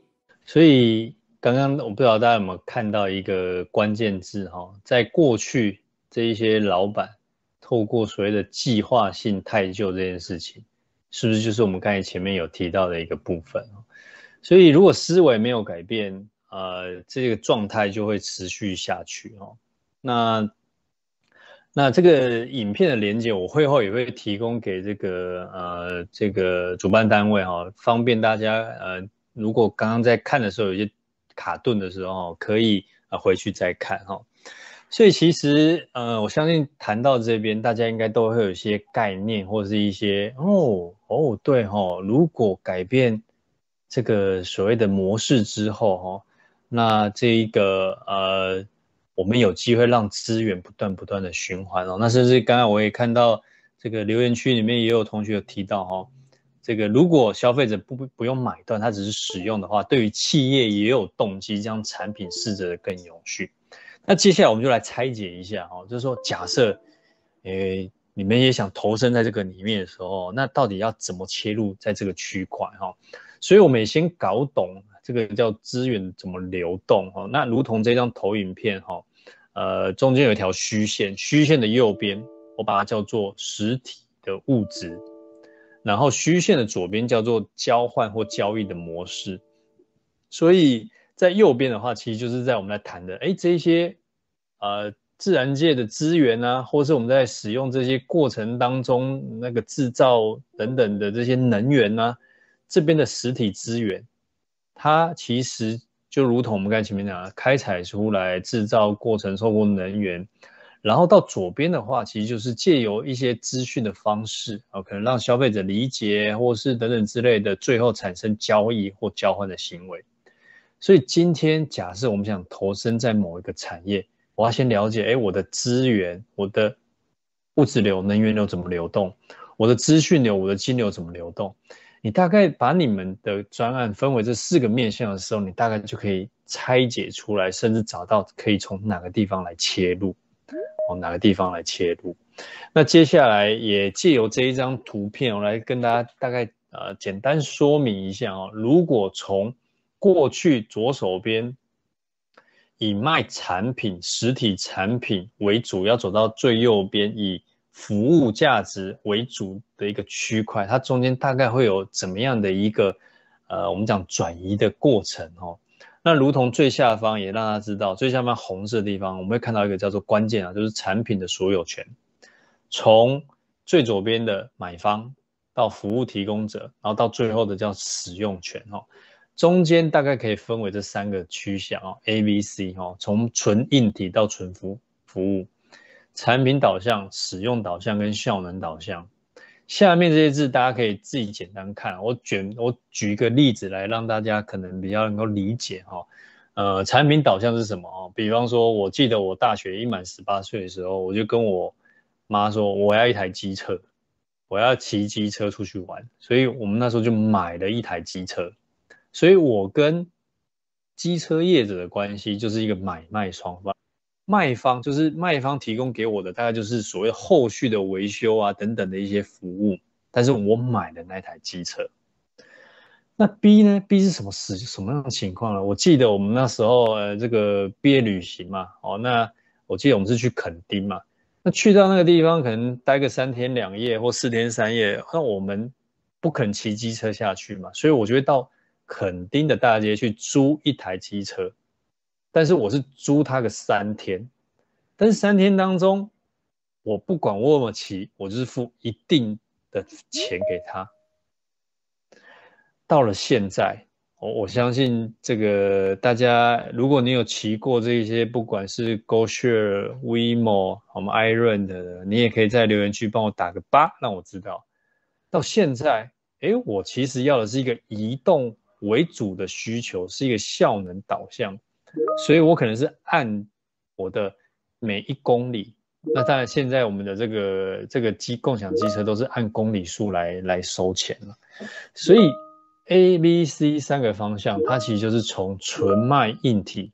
所以。刚刚我不知道大家有没有看到一个关键字哈，在过去这一些老板透过所谓的计划性太旧这件事情，是不是就是我们刚才前面有提到的一个部分？所以如果思维没有改变，呃，这个状态就会持续下去哦。那那这个影片的连接，我会后也会提供给这个呃这个主办单位哈，方便大家呃，如果刚刚在看的时候有些。卡顿的时候可以啊回去再看哈，所以其实呃我相信谈到这边，大家应该都会有一些概念或者是一些哦哦对哈，如果改变这个所谓的模式之后哈，那这一个呃我们有机会让资源不断不断的循环哦，那甚至刚刚我也看到这个留言区里面也有同学有提到哈。这个如果消费者不不用买断，他只是使用的话，对于企业也有动机将产品试着更永续。那接下来我们就来拆解一下哈，就是说假设，诶，你们也想投身在这个里面的时候，那到底要怎么切入在这个区块哈？所以我们也先搞懂这个叫资源怎么流动哈。那如同这张投影片哈，呃，中间有一条虚线，虚线的右边我把它叫做实体的物质。然后虚线的左边叫做交换或交易的模式，所以在右边的话，其实就是在我们来谈的，哎，这些呃自然界的资源啊，或是我们在使用这些过程当中那个制造等等的这些能源啊，这边的实体资源，它其实就如同我们刚才前面讲的，开采出来制造过程受过能源。然后到左边的话，其实就是借由一些资讯的方式啊，可能让消费者理解，或是等等之类的，最后产生交易或交换的行为。所以今天假设我们想投身在某一个产业，我要先了解，哎，我的资源、我的物质流、能源流怎么流动，我的资讯流、我的金流怎么流动。你大概把你们的专案分为这四个面向的时候，你大概就可以拆解出来，甚至找到可以从哪个地方来切入。往哪个地方来切入？那接下来也借由这一张图片，我来跟大家大概呃简单说明一下哦。如果从过去左手边以卖产品、实体产品为主，要走到最右边以服务价值为主的一个区块，它中间大概会有怎么样的一个呃，我们讲转移的过程哦。那如同最下方也让大家知道，最下方红色的地方，我们会看到一个叫做关键啊，就是产品的所有权。从最左边的买方到服务提供者，然后到最后的叫使用权哦。中间大概可以分为这三个区项哦，A、B、C 哦。从纯硬体到纯服服务，产品导向、使用导向跟效能导向。下面这些字大家可以自己简单看，我举我举一个例子来让大家可能比较能够理解哈。呃，产品导向是什么哦？比方说，我记得我大学一满十八岁的时候，我就跟我妈说，我要一台机车，我要骑机车出去玩，所以我们那时候就买了一台机车。所以我跟机车业者的关系就是一个买卖双方，卖方就是卖方提供给我的，大概就是所谓后续的维修啊等等的一些服务，但是我买的那台机车。那 B 呢？B 是什么事？什么样的情况呢？我记得我们那时候呃，这个毕业旅行嘛，哦，那我记得我们是去垦丁嘛。那去到那个地方，可能待个三天两夜或四天三夜，那我们不肯骑机车下去嘛，所以我就会到垦丁的大街去租一台机车。但是我是租他个三天，但是三天当中，我不管我有没有骑，我就是付一定的钱给他。到了现在，我我相信这个大家，如果你有骑过这些，不管是 GoShare、WeMo、我们 iRent 的，你也可以在留言区帮我打个八，让我知道。到现在，诶，我其实要的是一个移动为主的需求，是一个效能导向，所以我可能是按我的每一公里。那当然，现在我们的这个这个机共享机车都是按公里数来来收钱了，所以。A、B、C 三个方向，它其实就是从纯卖硬体。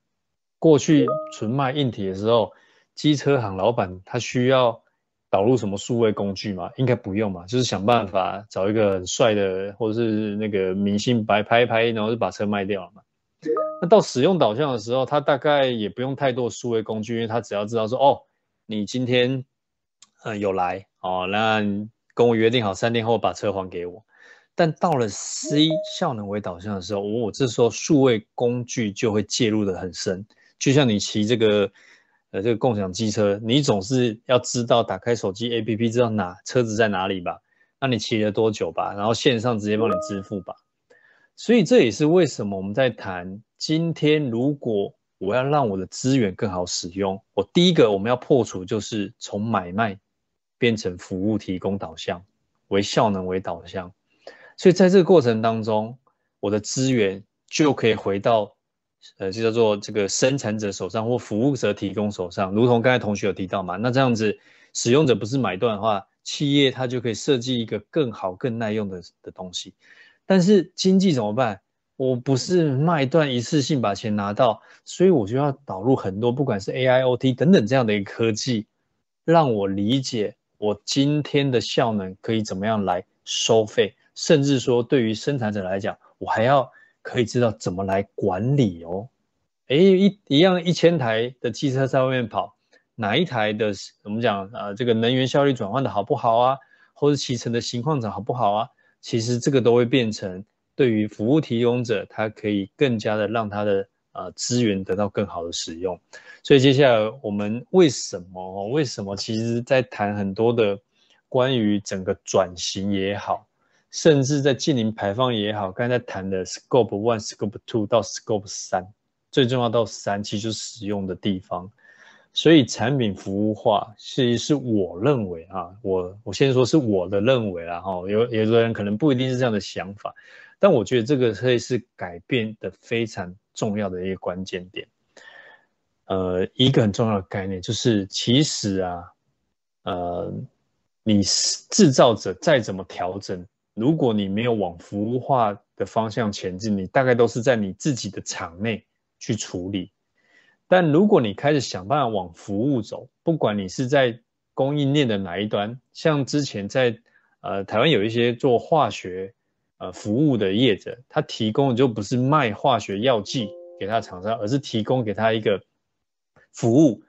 过去纯卖硬体的时候，机车行老板他需要导入什么数位工具吗？应该不用嘛，就是想办法找一个很帅的，或者是那个明星白拍一拍，然后就把车卖掉了嘛。那到使用导向的时候，他大概也不用太多数位工具，因为他只要知道说，哦，你今天嗯有来哦，那跟我约定好三天后把车还给我。但到了 C 效能为导向的时候，我、哦、这时候数位工具就会介入的很深。就像你骑这个呃这个共享机车，你总是要知道打开手机 APP 知道哪车子在哪里吧？那你骑了多久吧？然后线上直接帮你支付吧。所以这也是为什么我们在谈今天，如果我要让我的资源更好使用，我第一个我们要破除就是从买卖变成服务提供导向，为效能为导向。所以在这个过程当中，我的资源就可以回到，呃，就叫做这个生产者手上或服务者提供手上。如同刚才同学有提到嘛，那这样子使用者不是买断的话，企业它就可以设计一个更好、更耐用的的东西。但是经济怎么办？我不是卖断一次性把钱拿到，所以我就要导入很多，不管是 AIoT 等等这样的一个科技，让我理解我今天的效能可以怎么样来收费。甚至说，对于生产者来讲，我还要可以知道怎么来管理哦。诶，一一样一千台的汽车在外面跑，哪一台的我们讲啊，这个能源效率转换的好不好啊，或者骑乘的情况怎好不好啊？其实这个都会变成对于服务提供者，他可以更加的让他的呃资源得到更好的使用。所以接下来我们为什么为什么其实在谈很多的关于整个转型也好。甚至在净零排放也好，刚才谈的 Scope One、Scope Two 到 Scope 三，最重要到三，其实就是使用的地方。所以产品服务化，其实是我认为啊，我我先说是我的认为啦哈，有有的人可能不一定是这样的想法，但我觉得这个会是改变的非常重要的一个关键点。呃，一个很重要的概念就是，其实啊，呃，你制造者再怎么调整。如果你没有往服务化的方向前进，你大概都是在你自己的厂内去处理。但如果你开始想办法往服务走，不管你是在供应链的哪一端，像之前在呃台湾有一些做化学呃服务的业者，他提供的就不是卖化学药剂给他厂商，而是提供给他一个服务。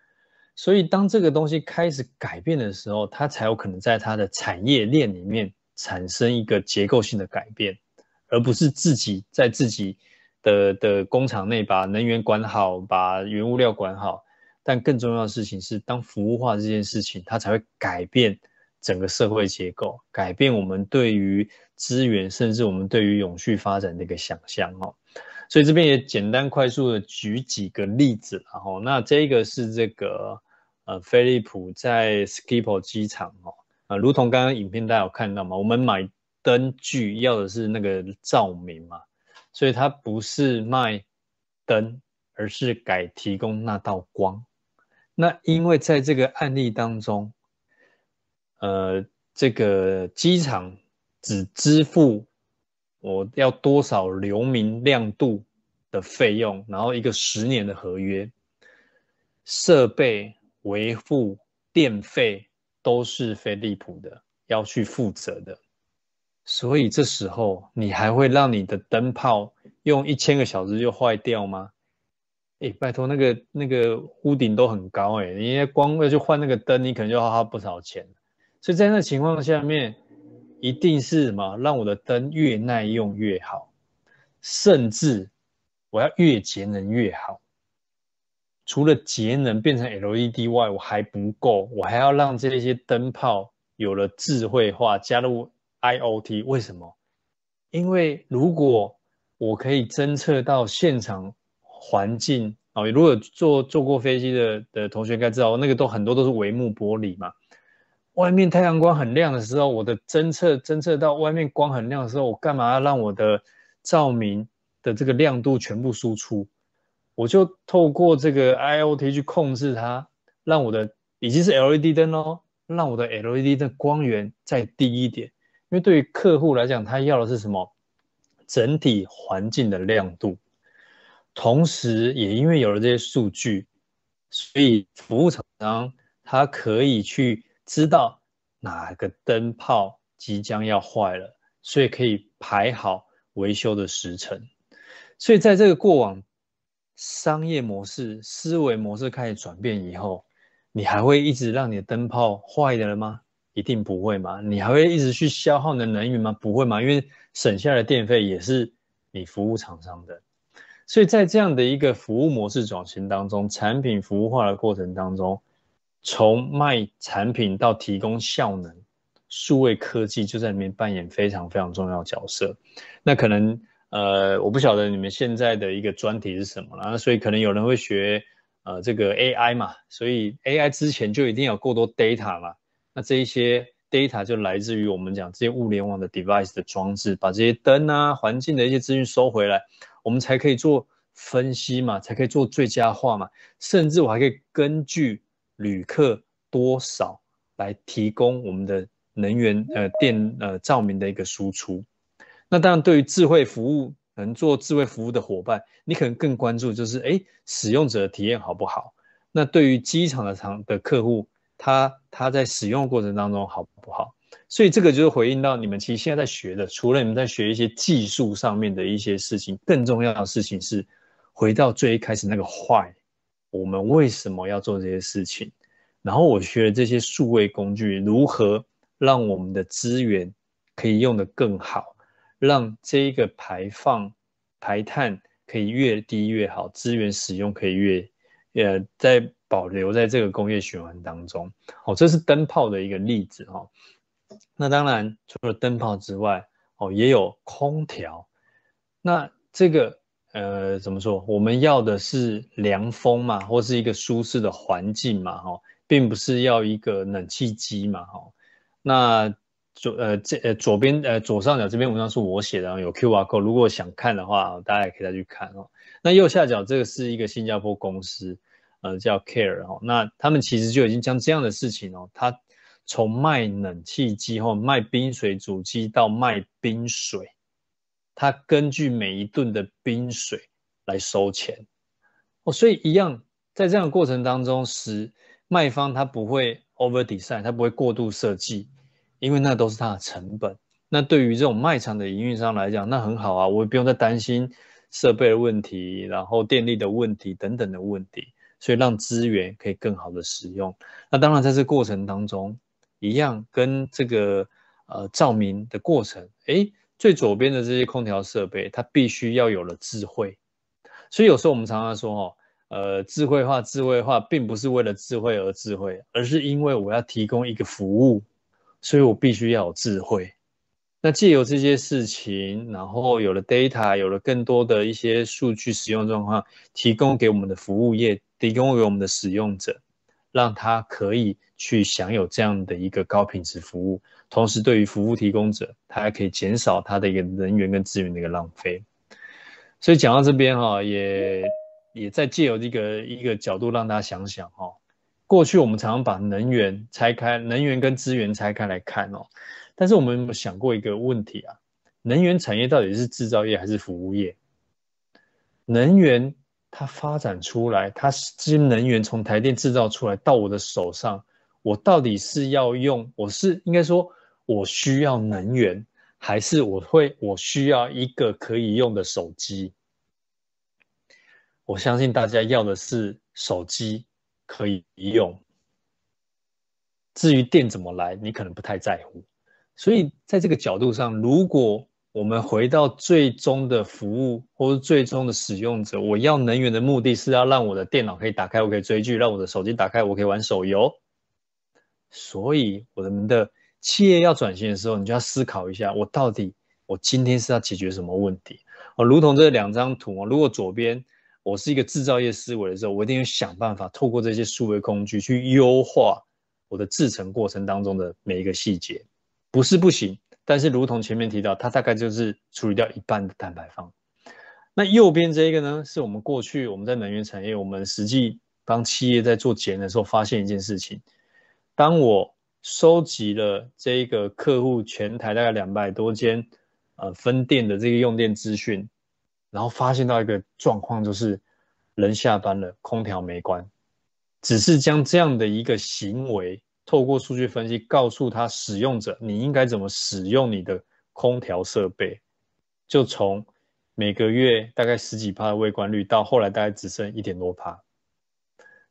所以当这个东西开始改变的时候，他才有可能在他的产业链里面。产生一个结构性的改变，而不是自己在自己的的工厂内把能源管好，把原物料管好。但更重要的事情是，当服务化这件事情，它才会改变整个社会结构，改变我们对于资源，甚至我们对于永续发展的一个想象哦。所以这边也简单快速的举几个例子，然后那这个是这个呃飞利浦在 Skipo 机场哦。啊，如同刚刚影片大家有看到嘛，我们买灯具要的是那个照明嘛，所以它不是卖灯，而是改提供那道光。那因为在这个案例当中，呃，这个机场只支付我要多少流明亮度的费用，然后一个十年的合约，设备维护、电费都是飞利浦的要去负责的。所以这时候你还会让你的灯泡用一千个小时就坏掉吗？哎，拜托，那个那个屋顶都很高哎，你光要去换那个灯，你可能就要花不少钱。所以在那情况下面，一定是什么？让我的灯越耐用越好，甚至我要越节能越好。除了节能变成 LED 外，我还不够，我还要让这些灯泡有了智慧化，加入 IoT。为什么？因为如果我可以侦测到现场环境啊，如果坐坐过飞机的的同学应该知道，那个都很多都是帷幕玻璃嘛。外面太阳光很亮的时候，我的侦测侦测到外面光很亮的时候，我干嘛要让我的照明的这个亮度全部输出？我就透过这个 IoT 去控制它，让我的已经是 LED 灯哦，让我的 LED 的光源再低一点。因为对于客户来讲，他要的是什么？整体环境的亮度。同时，也因为有了这些数据，所以服务厂商他可以去。知道哪个灯泡即将要坏了，所以可以排好维修的时程。所以在这个过往商业模式、思维模式开始转变以后，你还会一直让你的灯泡坏的了吗？一定不会嘛。你还会一直去消耗你的能源吗？不会嘛，因为省下的电费也是你服务厂商的。所以在这样的一个服务模式转型当中，产品服务化的过程当中。从卖产品到提供效能，数位科技就在里面扮演非常非常重要的角色。那可能呃，我不晓得你们现在的一个专题是什么啦，所以可能有人会学呃这个 AI 嘛，所以 AI 之前就一定要有够多 data 嘛。那这一些 data 就来自于我们讲这些物联网的 device 的装置，把这些灯啊、环境的一些资讯收回来，我们才可以做分析嘛，才可以做最佳化嘛，甚至我还可以根据。旅客多少来提供我们的能源呃电呃照明的一个输出？那当然，对于智慧服务能做智慧服务的伙伴，你可能更关注就是哎，使用者体验好不好？那对于机场的场的客户，它它在使用过程当中好不好？所以这个就是回应到你们其实现在在学的，除了你们在学一些技术上面的一些事情，更重要的事情是回到最一开始那个坏。我们为什么要做这些事情？然后我学的这些数位工具，如何让我们的资源可以用得更好，让这一个排放排碳可以越低越好，资源使用可以越也在保留在这个工业循环当中。哦，这是灯泡的一个例子哈。那当然除了灯泡之外，哦也有空调。那这个。呃，怎么说？我们要的是凉风嘛，或是一个舒适的环境嘛，哈，并不是要一个冷气机嘛，哈。那左呃这呃左边呃左上角这篇文章是我写的，有 QR code，如果想看的话，大家也可以再去看哦。那右下角这个是一个新加坡公司，呃，叫 Care 哦。那他们其实就已经将这样的事情哦，他从卖冷气机或卖冰水主机到卖冰水。他根据每一吨的冰水来收钱哦，所以一样在这样的过程当中，使卖方他不会 over design，他不会过度设计，因为那都是他的成本。那对于这种卖场的营运商来讲，那很好啊，我也不用再担心设备的问题，然后电力的问题等等的问题，所以让资源可以更好的使用。那当然在这过程当中，一样跟这个呃照明的过程，诶。最左边的这些空调设备，它必须要有了智慧，所以有时候我们常常说，哦，呃，智慧化，智慧化，并不是为了智慧而智慧，而是因为我要提供一个服务，所以我必须要有智慧。那借由这些事情，然后有了 data，有了更多的一些数据使用状况，提供给我们的服务业，提供给我们的使用者。让他可以去享有这样的一个高品质服务，同时对于服务提供者，他还可以减少他的一个人员跟资源的一个浪费。所以讲到这边哈，也也在借由这个一个角度让大家想想哈，过去我们常常把能源拆开，能源跟资源拆开来看哦，但是我们有没有想过一个问题啊？能源产业到底是制造业还是服务业？能源它发展出来，它这些能源从台电制造出来到我的手上，我到底是要用？我是应该说，我需要能源，还是我会我需要一个可以用的手机？我相信大家要的是手机可以用。至于电怎么来，你可能不太在乎。所以在这个角度上，如果我们回到最终的服务或者最终的使用者，我要能源的目的是要让我的电脑可以打开，我可以追剧；让我的手机打开，我可以玩手游。所以，我们的企业要转型的时候，你就要思考一下，我到底我今天是要解决什么问题？哦，如同这两张图哦，如果左边我是一个制造业思维的时候，我一定要想办法透过这些数位工具去优化我的制成过程当中的每一个细节。不是不行，但是如同前面提到，它大概就是处理掉一半的碳排放。那右边这一个呢，是我们过去我们在能源产业，我们实际帮企业在做节能的时候，发现一件事情：当我收集了这一个客户全台大概两百多间呃分店的这个用电资讯，然后发现到一个状况，就是人下班了，空调没关，只是将这样的一个行为。透过数据分析，告诉他使用者你应该怎么使用你的空调设备，就从每个月大概十几趴的未关率，到后来大概只剩一点多趴。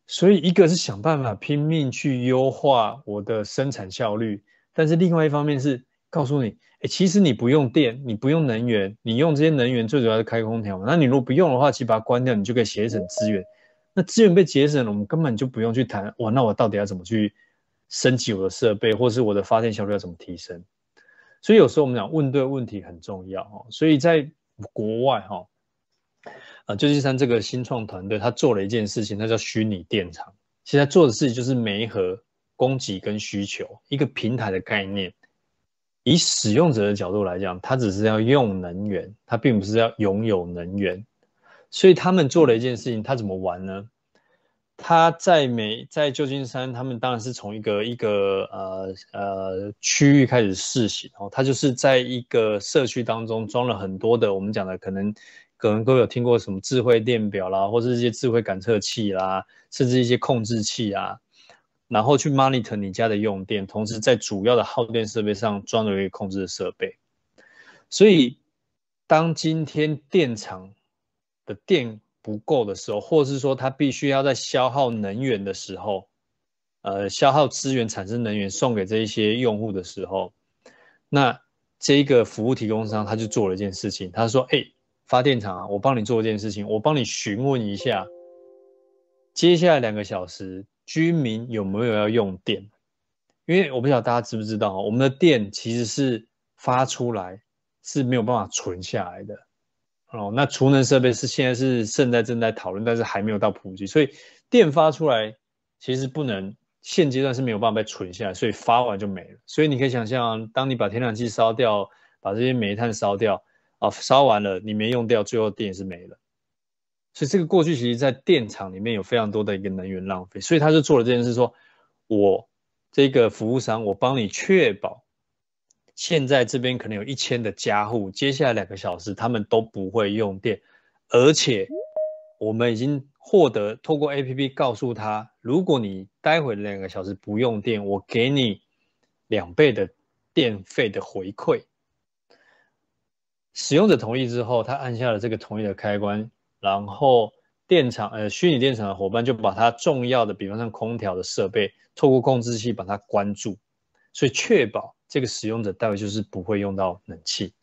所以一个是想办法拼命去优化我的生产效率，但是另外一方面是告诉你，哎，其实你不用电，你不用能源，你用这些能源最主要是开空调。那你如果不用的话，其实把它关掉，你就可以节省资源。那资源被节省了，我们根本就不用去谈哇，那我到底要怎么去？升级我的设备，或是我的发电效率要怎么提升？所以有时候我们讲问对问题很重要哦。所以在国外哈，呃，旧金山这个新创团队他做了一件事情，它叫虚拟电厂。现在做的事情就是媒合供给跟需求一个平台的概念。以使用者的角度来讲，他只是要用能源，他并不是要拥有能源。所以他们做了一件事情，他怎么玩呢？他在美在旧金山，他们当然是从一个一个呃呃区域开始试行哦。他就是在一个社区当中装了很多的我们讲的可能可能都有听过什么智慧电表啦，或者一些智慧感测器啦，甚至一些控制器啊，然后去 monitor 你家的用电，同时在主要的耗电设备上装了一个控制的设备。所以当今天电厂的电不够的时候，或是说它必须要在消耗能源的时候，呃，消耗资源产生能源送给这一些用户的时候，那这个服务提供商他就做了一件事情，他说：“哎，发电厂啊，我帮你做一件事情，我帮你询问一下，接下来两个小时居民有没有要用电？因为我不晓得大家知不知道，我们的电其实是发出来是没有办法存下来的。”哦，那储能设备是现在是现在正在讨论，但是还没有到普及，所以电发出来其实不能现阶段是没有办法被存下来，所以发完就没了。所以你可以想象，当你把天然气烧掉，把这些煤炭烧掉，啊，烧完了你没用掉，最后电也是没了。所以这个过去其实在电厂里面有非常多的一个能源浪费，所以他就做了这件事，说我这个服务商，我帮你确保。现在这边可能有一千的家户，接下来两个小时他们都不会用电，而且我们已经获得透过 APP 告诉他，如果你待会两个小时不用电，我给你两倍的电费的回馈。使用者同意之后，他按下了这个同意的开关，然后电厂呃虚拟电厂的伙伴就把它重要的，比方像空调的设备，透过控制器把它关住，所以确保。这个使用者待会就是不会用到冷气，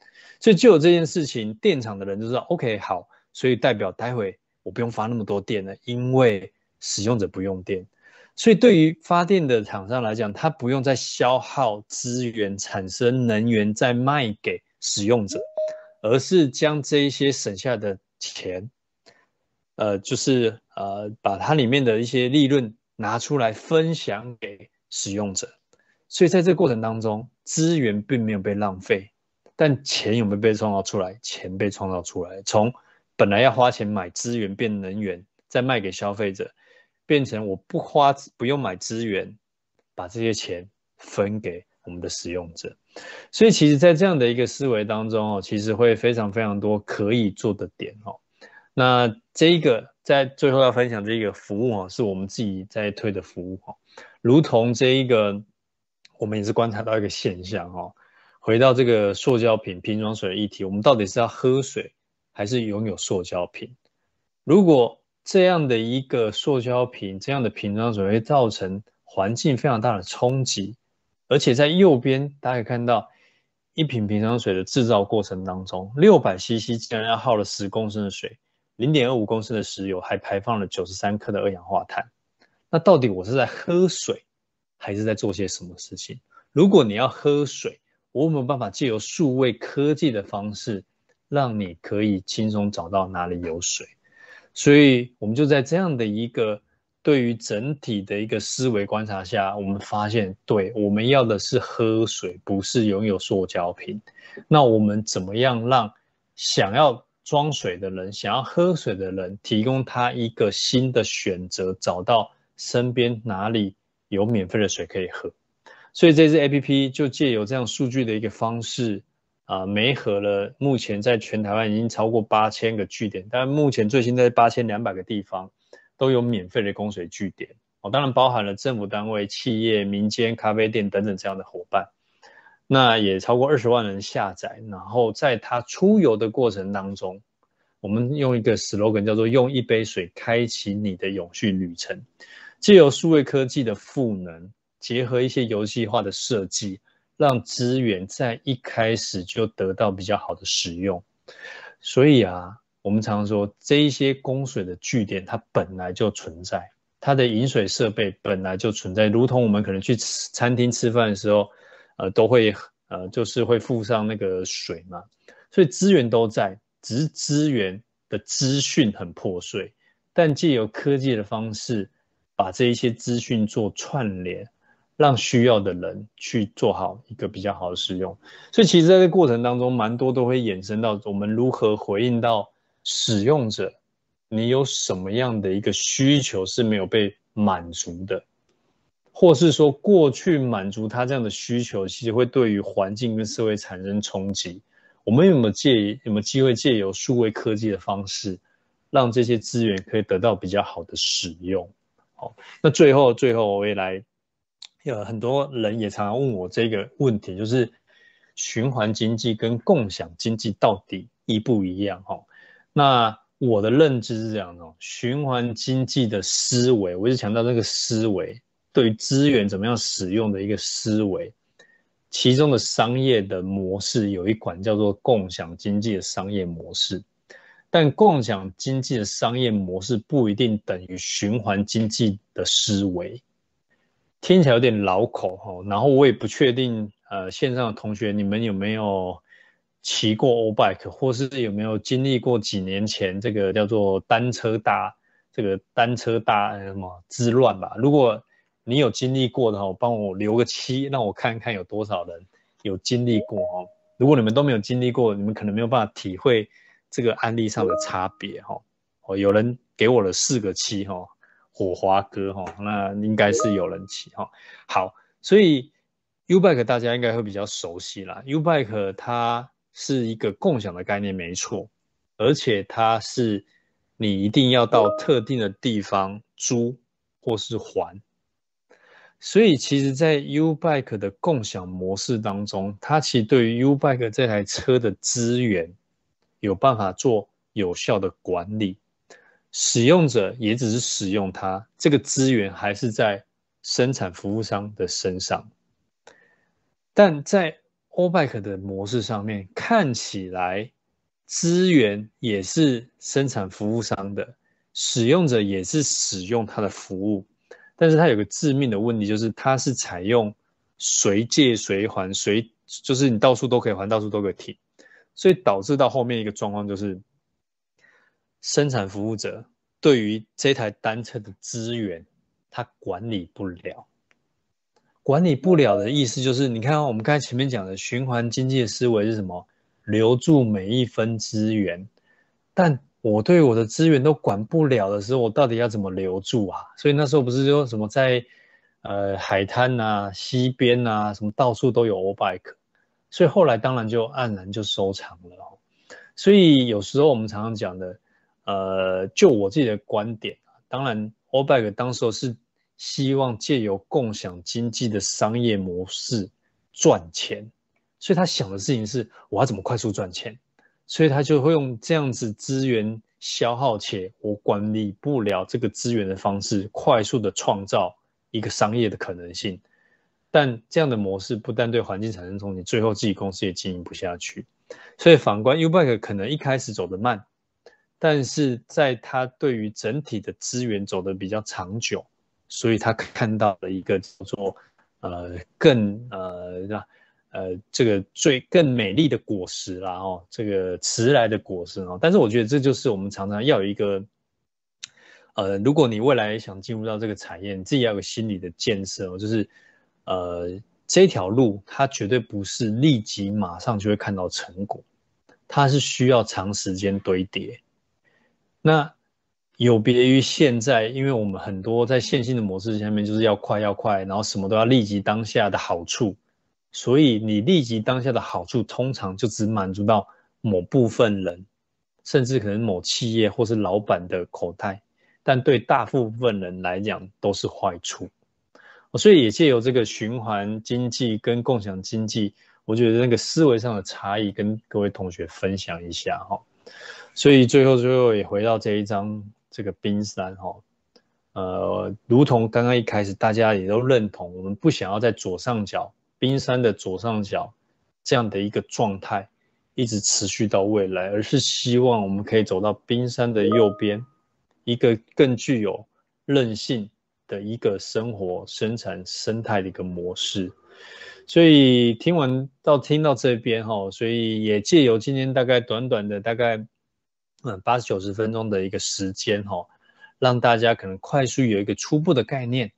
所以就有这件事情，电厂的人就知道，OK，好，所以代表待会我不用发那么多电了，因为使用者不用电，所以对于发电的厂商来讲，他不用再消耗资源产生能源再卖给使用者，而是将这一些省下的钱，呃，就是呃，把它里面的一些利润拿出来分享给使用者。所以在这个过程当中，资源并没有被浪费，但钱有没有被创造出来？钱被创造出来，从本来要花钱买资源变能源，再卖给消费者，变成我不花不用买资源，把这些钱分给我们的使用者。所以其实，在这样的一个思维当中哦，其实会非常非常多可以做的点哦。那这一个在最后要分享这个服务哦，是我们自己在推的服务哦，如同这一个，我们也是观察到一个现象哦。回到这个塑胶瓶瓶装水的议题，我们到底是要喝水还是拥有塑胶瓶？如果这样的一个塑胶瓶，这样的瓶装水会造成环境非常大的冲击，而且在右边大家可以看到。一瓶瓶装水的制造过程当中，六百 CC 竟然要耗了十公升的水，零点二五公升的石油，还排放了九十三克的二氧化碳。那到底我是在喝水，还是在做些什么事情？如果你要喝水，我有没有办法借由数位科技的方式，让你可以轻松找到哪里有水？所以，我们就在这样的一个。对于整体的一个思维观察下，我们发现，对，我们要的是喝水，不是拥有塑胶瓶。那我们怎么样让想要装水的人、想要喝水的人，提供他一个新的选择，找到身边哪里有免费的水可以喝？所以这支 APP 就借由这样数据的一个方式，啊，媒合了目前在全台湾已经超过八千个据点，但目前最新在八千两百个地方。都有免费的供水据点哦，当然包含了政府单位、企业、民间、咖啡店等等这样的伙伴。那也超过二十万人下载。然后在他出游的过程当中，我们用一个 slogan 叫做“用一杯水开启你的永续旅程”。借由数位科技的赋能，结合一些游戏化的设计，让资源在一开始就得到比较好的使用。所以啊。我们常说，这一些供水的据点，它本来就存在，它的饮水设备本来就存在，如同我们可能去吃餐厅吃饭的时候，呃，都会呃，就是会附上那个水嘛，所以资源都在，只是资源的资讯很破碎，但借由科技的方式，把这一些资讯做串联，让需要的人去做好一个比较好的使用。所以其实在这过程当中，蛮多都会衍生到我们如何回应到。使用者，你有什么样的一个需求是没有被满足的，或是说过去满足他这样的需求，其实会对于环境跟社会产生冲击。我们有没有借有没有机会借由数位科技的方式，让这些资源可以得到比较好的使用？好，那最后最后我也来，有很多人也常常问我这个问题，就是循环经济跟共享经济到底一不一样？哈。那我的认知是这样的，循环经济的思维，我一直强调这个思维，对于资源怎么样使用的一个思维，其中的商业的模式有一款叫做共享经济的商业模式，但共享经济的商业模式不一定等于循环经济的思维，听起来有点绕口哈，然后我也不确定，呃，线上的同学你们有没有？骑过欧 bike，或是有没有经历过几年前这个叫做单车大这个单车大什么之乱吧？如果你有经历过的话，帮我留个七，让我看看有多少人有经历过哈。如果你们都没有经历过，你们可能没有办法体会这个案例上的差别哈。哦，有人给我了四个七哈，火花哥哈，那应该是有人骑哈。好，所以 U bike 大家应该会比较熟悉啦。U bike 它。是一个共享的概念，没错，而且它是你一定要到特定的地方租或是还，所以其实，在 U-Bike 的共享模式当中，它其实对于 U-Bike 这台车的资源有办法做有效的管理，使用者也只是使用它，这个资源还是在生产服务商的身上，但在 O-Bike 的模式上面看起来，资源也是生产服务商的，使用者也是使用它的服务，但是它有个致命的问题，就是它是采用随借随还，随就是你到处都可以还，到处都可以停，所以导致到后面一个状况就是，生产服务者对于这台单车的资源，他管理不了。管理不了的意思就是，你看我们刚才前面讲的循环经济的思维是什么？留住每一分资源。但我对我的资源都管不了的时候，我到底要怎么留住啊？所以那时候不是说什么在呃海滩啊、溪边啊，什么到处都有 O-Bike，所以后来当然就黯然就收场了。所以有时候我们常常讲的，呃，就我自己的观点，当然 OPEC 当时候是希望借由共享经济的商业模式赚钱，所以他想的事情是我要怎么快速赚钱，所以他就会用这样子资源消耗且我管理不了这个资源的方式，快速的创造一个商业的可能性。但这样的模式不但对环境产生冲击，最后自己公司也经营不下去。所以反观 Ubike，可能一开始走得慢，但是在他对于整体的资源走得比较长久，所以他看到了一个叫做呃更呃让呃这个最更美丽的果实啦哦，这个迟来的果实哦。但是我觉得这就是我们常常要有一个呃，如果你未来想进入到这个产业，你自己要有心理的建设哦，就是。呃，这条路它绝对不是立即马上就会看到成果，它是需要长时间堆叠。那有别于现在，因为我们很多在线性的模式下面就是要快要快，然后什么都要立即当下的好处，所以你立即当下的好处通常就只满足到某部分人，甚至可能某企业或是老板的口袋，但对大部分人来讲都是坏处。所以也借由这个循环经济跟共享经济，我觉得那个思维上的差异跟各位同学分享一下哈。所以最后最后也回到这一张这个冰山哈，呃，如同刚刚一开始大家也都认同，我们不想要在左上角冰山的左上角这样的一个状态一直持续到未来，而是希望我们可以走到冰山的右边，一个更具有韧性。的一个生活生产生态的一个模式，所以听完到听到这边哈，所以也借由今天大概短短的大概嗯八九十分钟的一个时间哈，让大家可能快速有一个初步的概念。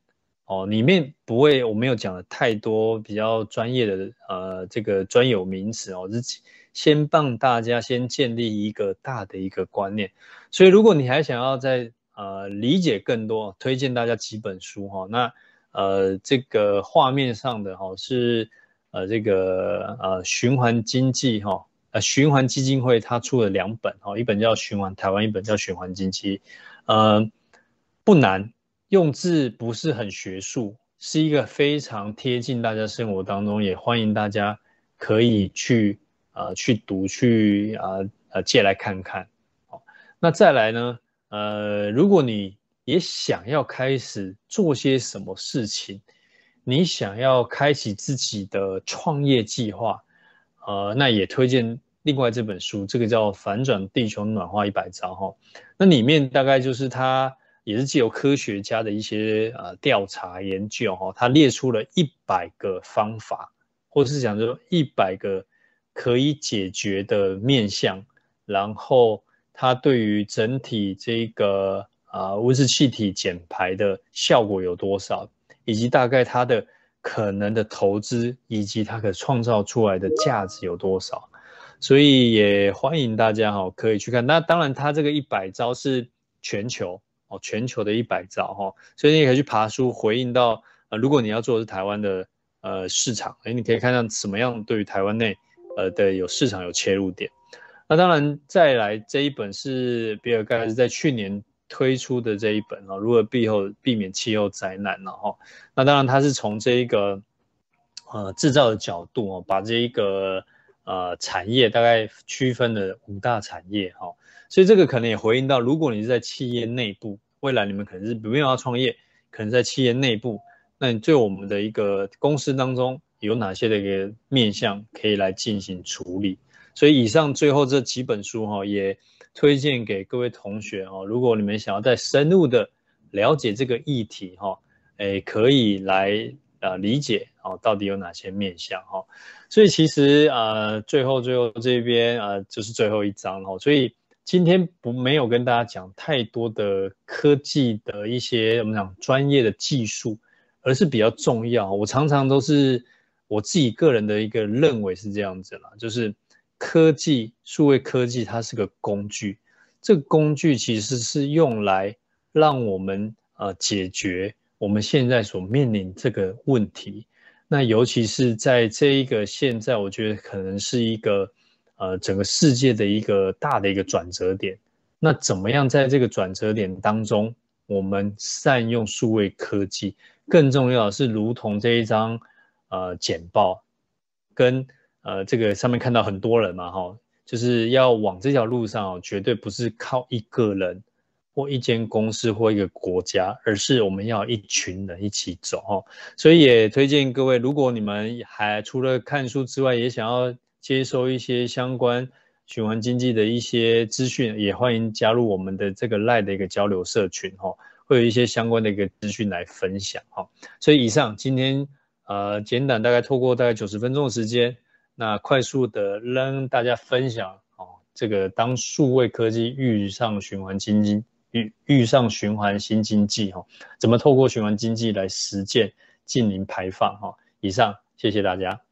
哦，里面不会我没有讲的太多比较专业的呃这个专有名词哦，是先帮大家先建立一个大的一个观念，所以如果你还想要在呃，理解更多，推荐大家几本书哈。那呃，这个画面上的哈是呃这个呃循环经济哈，呃循环基金会它出了两本哈，一本叫循环台湾，一本叫循环经济。呃，不难，用字不是很学术，是一个非常贴近大家生活当中，也欢迎大家可以去呃去读去啊呃，呃借来看看。好，那再来呢？呃，如果你也想要开始做些什么事情，你想要开启自己的创业计划，呃，那也推荐另外这本书，这个叫《反转地球暖化一百招》哈。那里面大概就是它也是借由科学家的一些呃调查研究哈，它列出了一百个方法，或者是讲说一百个可以解决的面向，然后。它对于整体这个啊温室气体减排的效果有多少，以及大概它的可能的投资，以及它可创造出来的价值有多少，所以也欢迎大家哈可以去看。那当然，它这个一百招是全球哦，全球的一百招哈，所以你也可以去爬书回应到呃，如果你要做的是台湾的呃市场，诶，你可以看到什么样对于台湾内呃的有市场有切入点。那当然，再来这一本是比尔盖茨在去年推出的这一本啊，如何避后避免气候灾难呢哈。那当然，他是从这一个呃制造的角度哦，把这一个呃产业大概区分了五大产业哈。所以这个可能也回应到，如果你是在企业内部，未来你们可能是没有要创业，可能在企业内部，那你对我们的一个公司当中有哪些的一个面向可以来进行处理？所以以上最后这几本书哈，也推荐给各位同学哦。如果你们想要再深入的了解这个议题哈，诶，可以来呃理解哦，到底有哪些面向哈。所以其实呃，最后最后这边呃，就是最后一章哦。所以今天不没有跟大家讲太多的科技的一些我们讲专业的技术，而是比较重要。我常常都是我自己个人的一个认为是这样子啦，就是。科技，数位科技，它是个工具。这个工具其实是用来让我们呃解决我们现在所面临这个问题。那尤其是在这一个现在，我觉得可能是一个呃整个世界的一个大的一个转折点。那怎么样在这个转折点当中，我们善用数位科技？更重要的是，如同这一张呃简报，跟呃这个上面看到很多人嘛，哈，就是要往这条路上，绝对不是靠一个人或一间公司或一个国家，而是我们要一群人一起走，哈。所以也推荐各位，如果你们还除了看书之外，也想要接收一些相关。循环经济的一些资讯，也欢迎加入我们的这个 LINE 的一个交流社群哈，会有一些相关的一个资讯来分享哈。所以以上今天呃简短大概透过大概九十分钟的时间，那快速的让大家分享哦，这个当数位科技遇上循环经济遇遇上循环新经济哈，怎么透过循环经济来实践近零排放哈。以上谢谢大家。